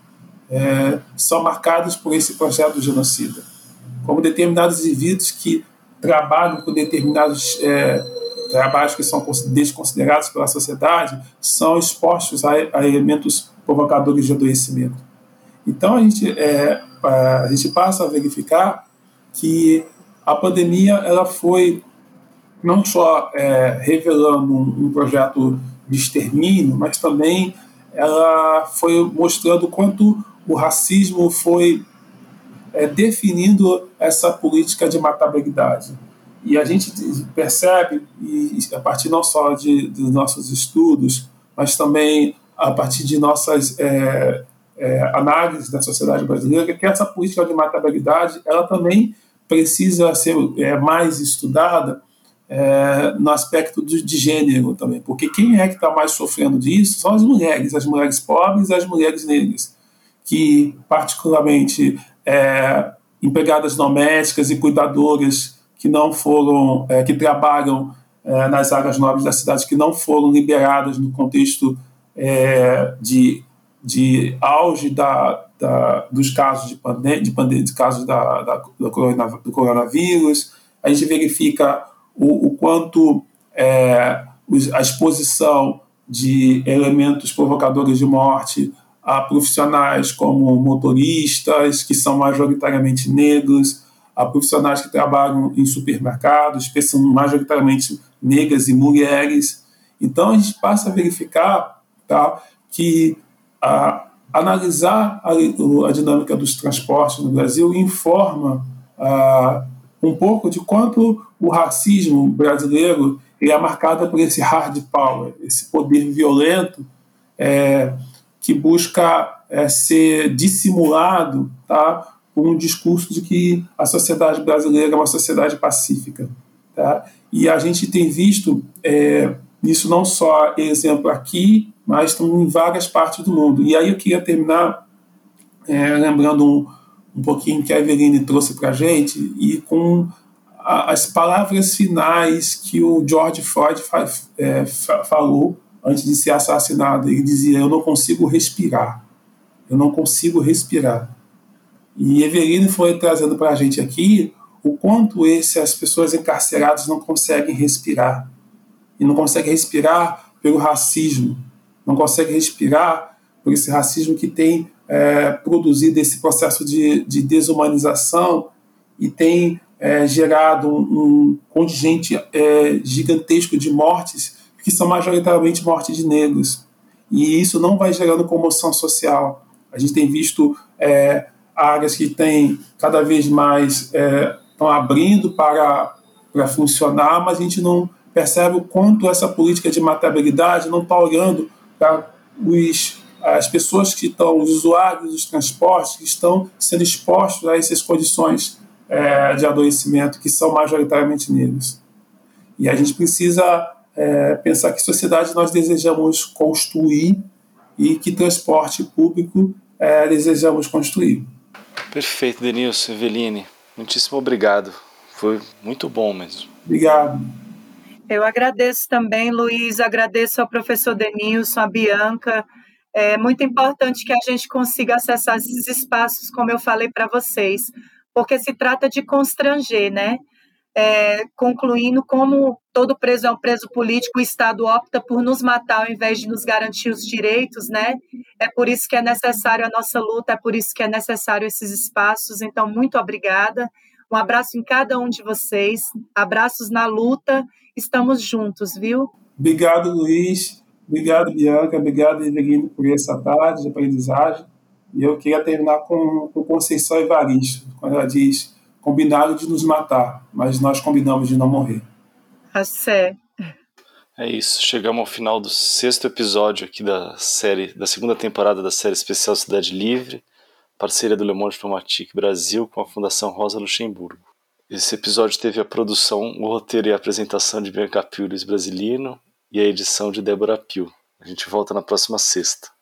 é, são marcados por esse projeto genocida, como determinados indivíduos que trabalham com determinados é, trabalhos que são desconsiderados pela sociedade são expostos a, a elementos provocadores de adoecimento. Então a gente, é, a gente passa a verificar que a pandemia ela foi não só é, revelando um, um, projeto de extermínio, mas também ela foi mostrando quanto o racismo foi é, definindo essa política de matabilidade. E a gente percebe, e a partir não só de, dos nossos estudos, mas também a partir de nossas é, é, análises da sociedade brasileira, que essa política de matabilidade ela também precisa ser é, mais estudada é, no aspecto de, de, gênero também, porque quem é que está mais sofrendo disso são as mulheres, as mulheres pobres e as mulheres negras que, particularmente, é, empregadas domésticas e cuidadoras que não foram, é, que trabalham é, nas áreas nobres da cidade, que não foram liberadas no contexto é, de, de auge da, da, dos casos de, pandem de, pandem de casos da, da, do coronavírus. A gente verifica o, o quanto é, a exposição de elementos provocadores de morte a profissionais como motoristas, que são majoritariamente negros, a profissionais que trabalham em supermercados, que são majoritariamente negras e mulheres. Então a gente passa a verificar tá, que a, analisar a, a, dinâmica dos transportes no Brasil informa a, um pouco de quanto o racismo brasileiro é marcado por esse hard power, esse poder violento é, que busca é, ser dissimulado tá, com um discurso de que a sociedade brasileira é uma sociedade pacífica. Tá? E a gente tem visto é, isso não só exemplo aqui, mas também em várias partes do mundo. E aí eu queria terminar é, lembrando um, um pouquinho que a Eveline trouxe para a gente e com a, as palavras finais que o George Floyd fa, é, fa, falou antes de ser assassinado. Ele dizia: Eu não consigo respirar. Eu não consigo respirar. E Everino foi trazendo para a gente aqui o quanto esse, as pessoas encarceradas não conseguem respirar. E não conseguem respirar pelo racismo. Não conseguem respirar por esse racismo que tem é, produzido esse processo de, de desumanização e tem é, gerado um, um contingente é, gigantesco de mortes que são majoritariamente mortes de negros. E isso não vai gerando comoção social. A gente tem visto é, áreas que têm cada vez mais estão é, abrindo para, para funcionar, mas a gente não percebe o quanto essa política de matabilidade não está olhando para os as pessoas que estão, os usuários dos transportes, que estão sendo expostos a essas condições é, de adoecimento que são majoritariamente negros. E a gente precisa é, pensar que sociedade nós desejamos construir e que transporte público é, desejamos construir. Perfeito, Denilson, Eveline. Muitíssimo obrigado. Foi muito bom mesmo. Obrigado. Eu agradeço também, Luiz, agradeço ao professor Denilson, a Bianca. É muito importante que a gente consiga acessar esses espaços, como eu falei para vocês, porque se trata de constranger, né? É, concluindo como todo preso é um preso político, o Estado opta por nos matar ao invés de nos garantir os direitos, né? É por isso que é necessário a nossa luta, é por isso que é necessário esses espaços. Então, muito obrigada. Um abraço em cada um de vocês. Abraços na luta. Estamos juntos, viu? Obrigado, Luiz. Obrigado, Bianca. Obrigado, Evelino, por essa tarde de aprendizagem. E eu queria terminar com, com Conceição Evaristo, quando ela diz: combinado de nos matar, mas nós combinamos de não morrer. Axé. É isso, chegamos ao final do sexto episódio aqui da série, da segunda temporada da série especial Cidade Livre, parceria do Le Monde Diplomatique Brasil com a Fundação Rosa Luxemburgo. Esse episódio teve a produção, o roteiro e a apresentação de Bianca Luiz Brasilino e a edição de Débora Pio. A gente volta na próxima sexta.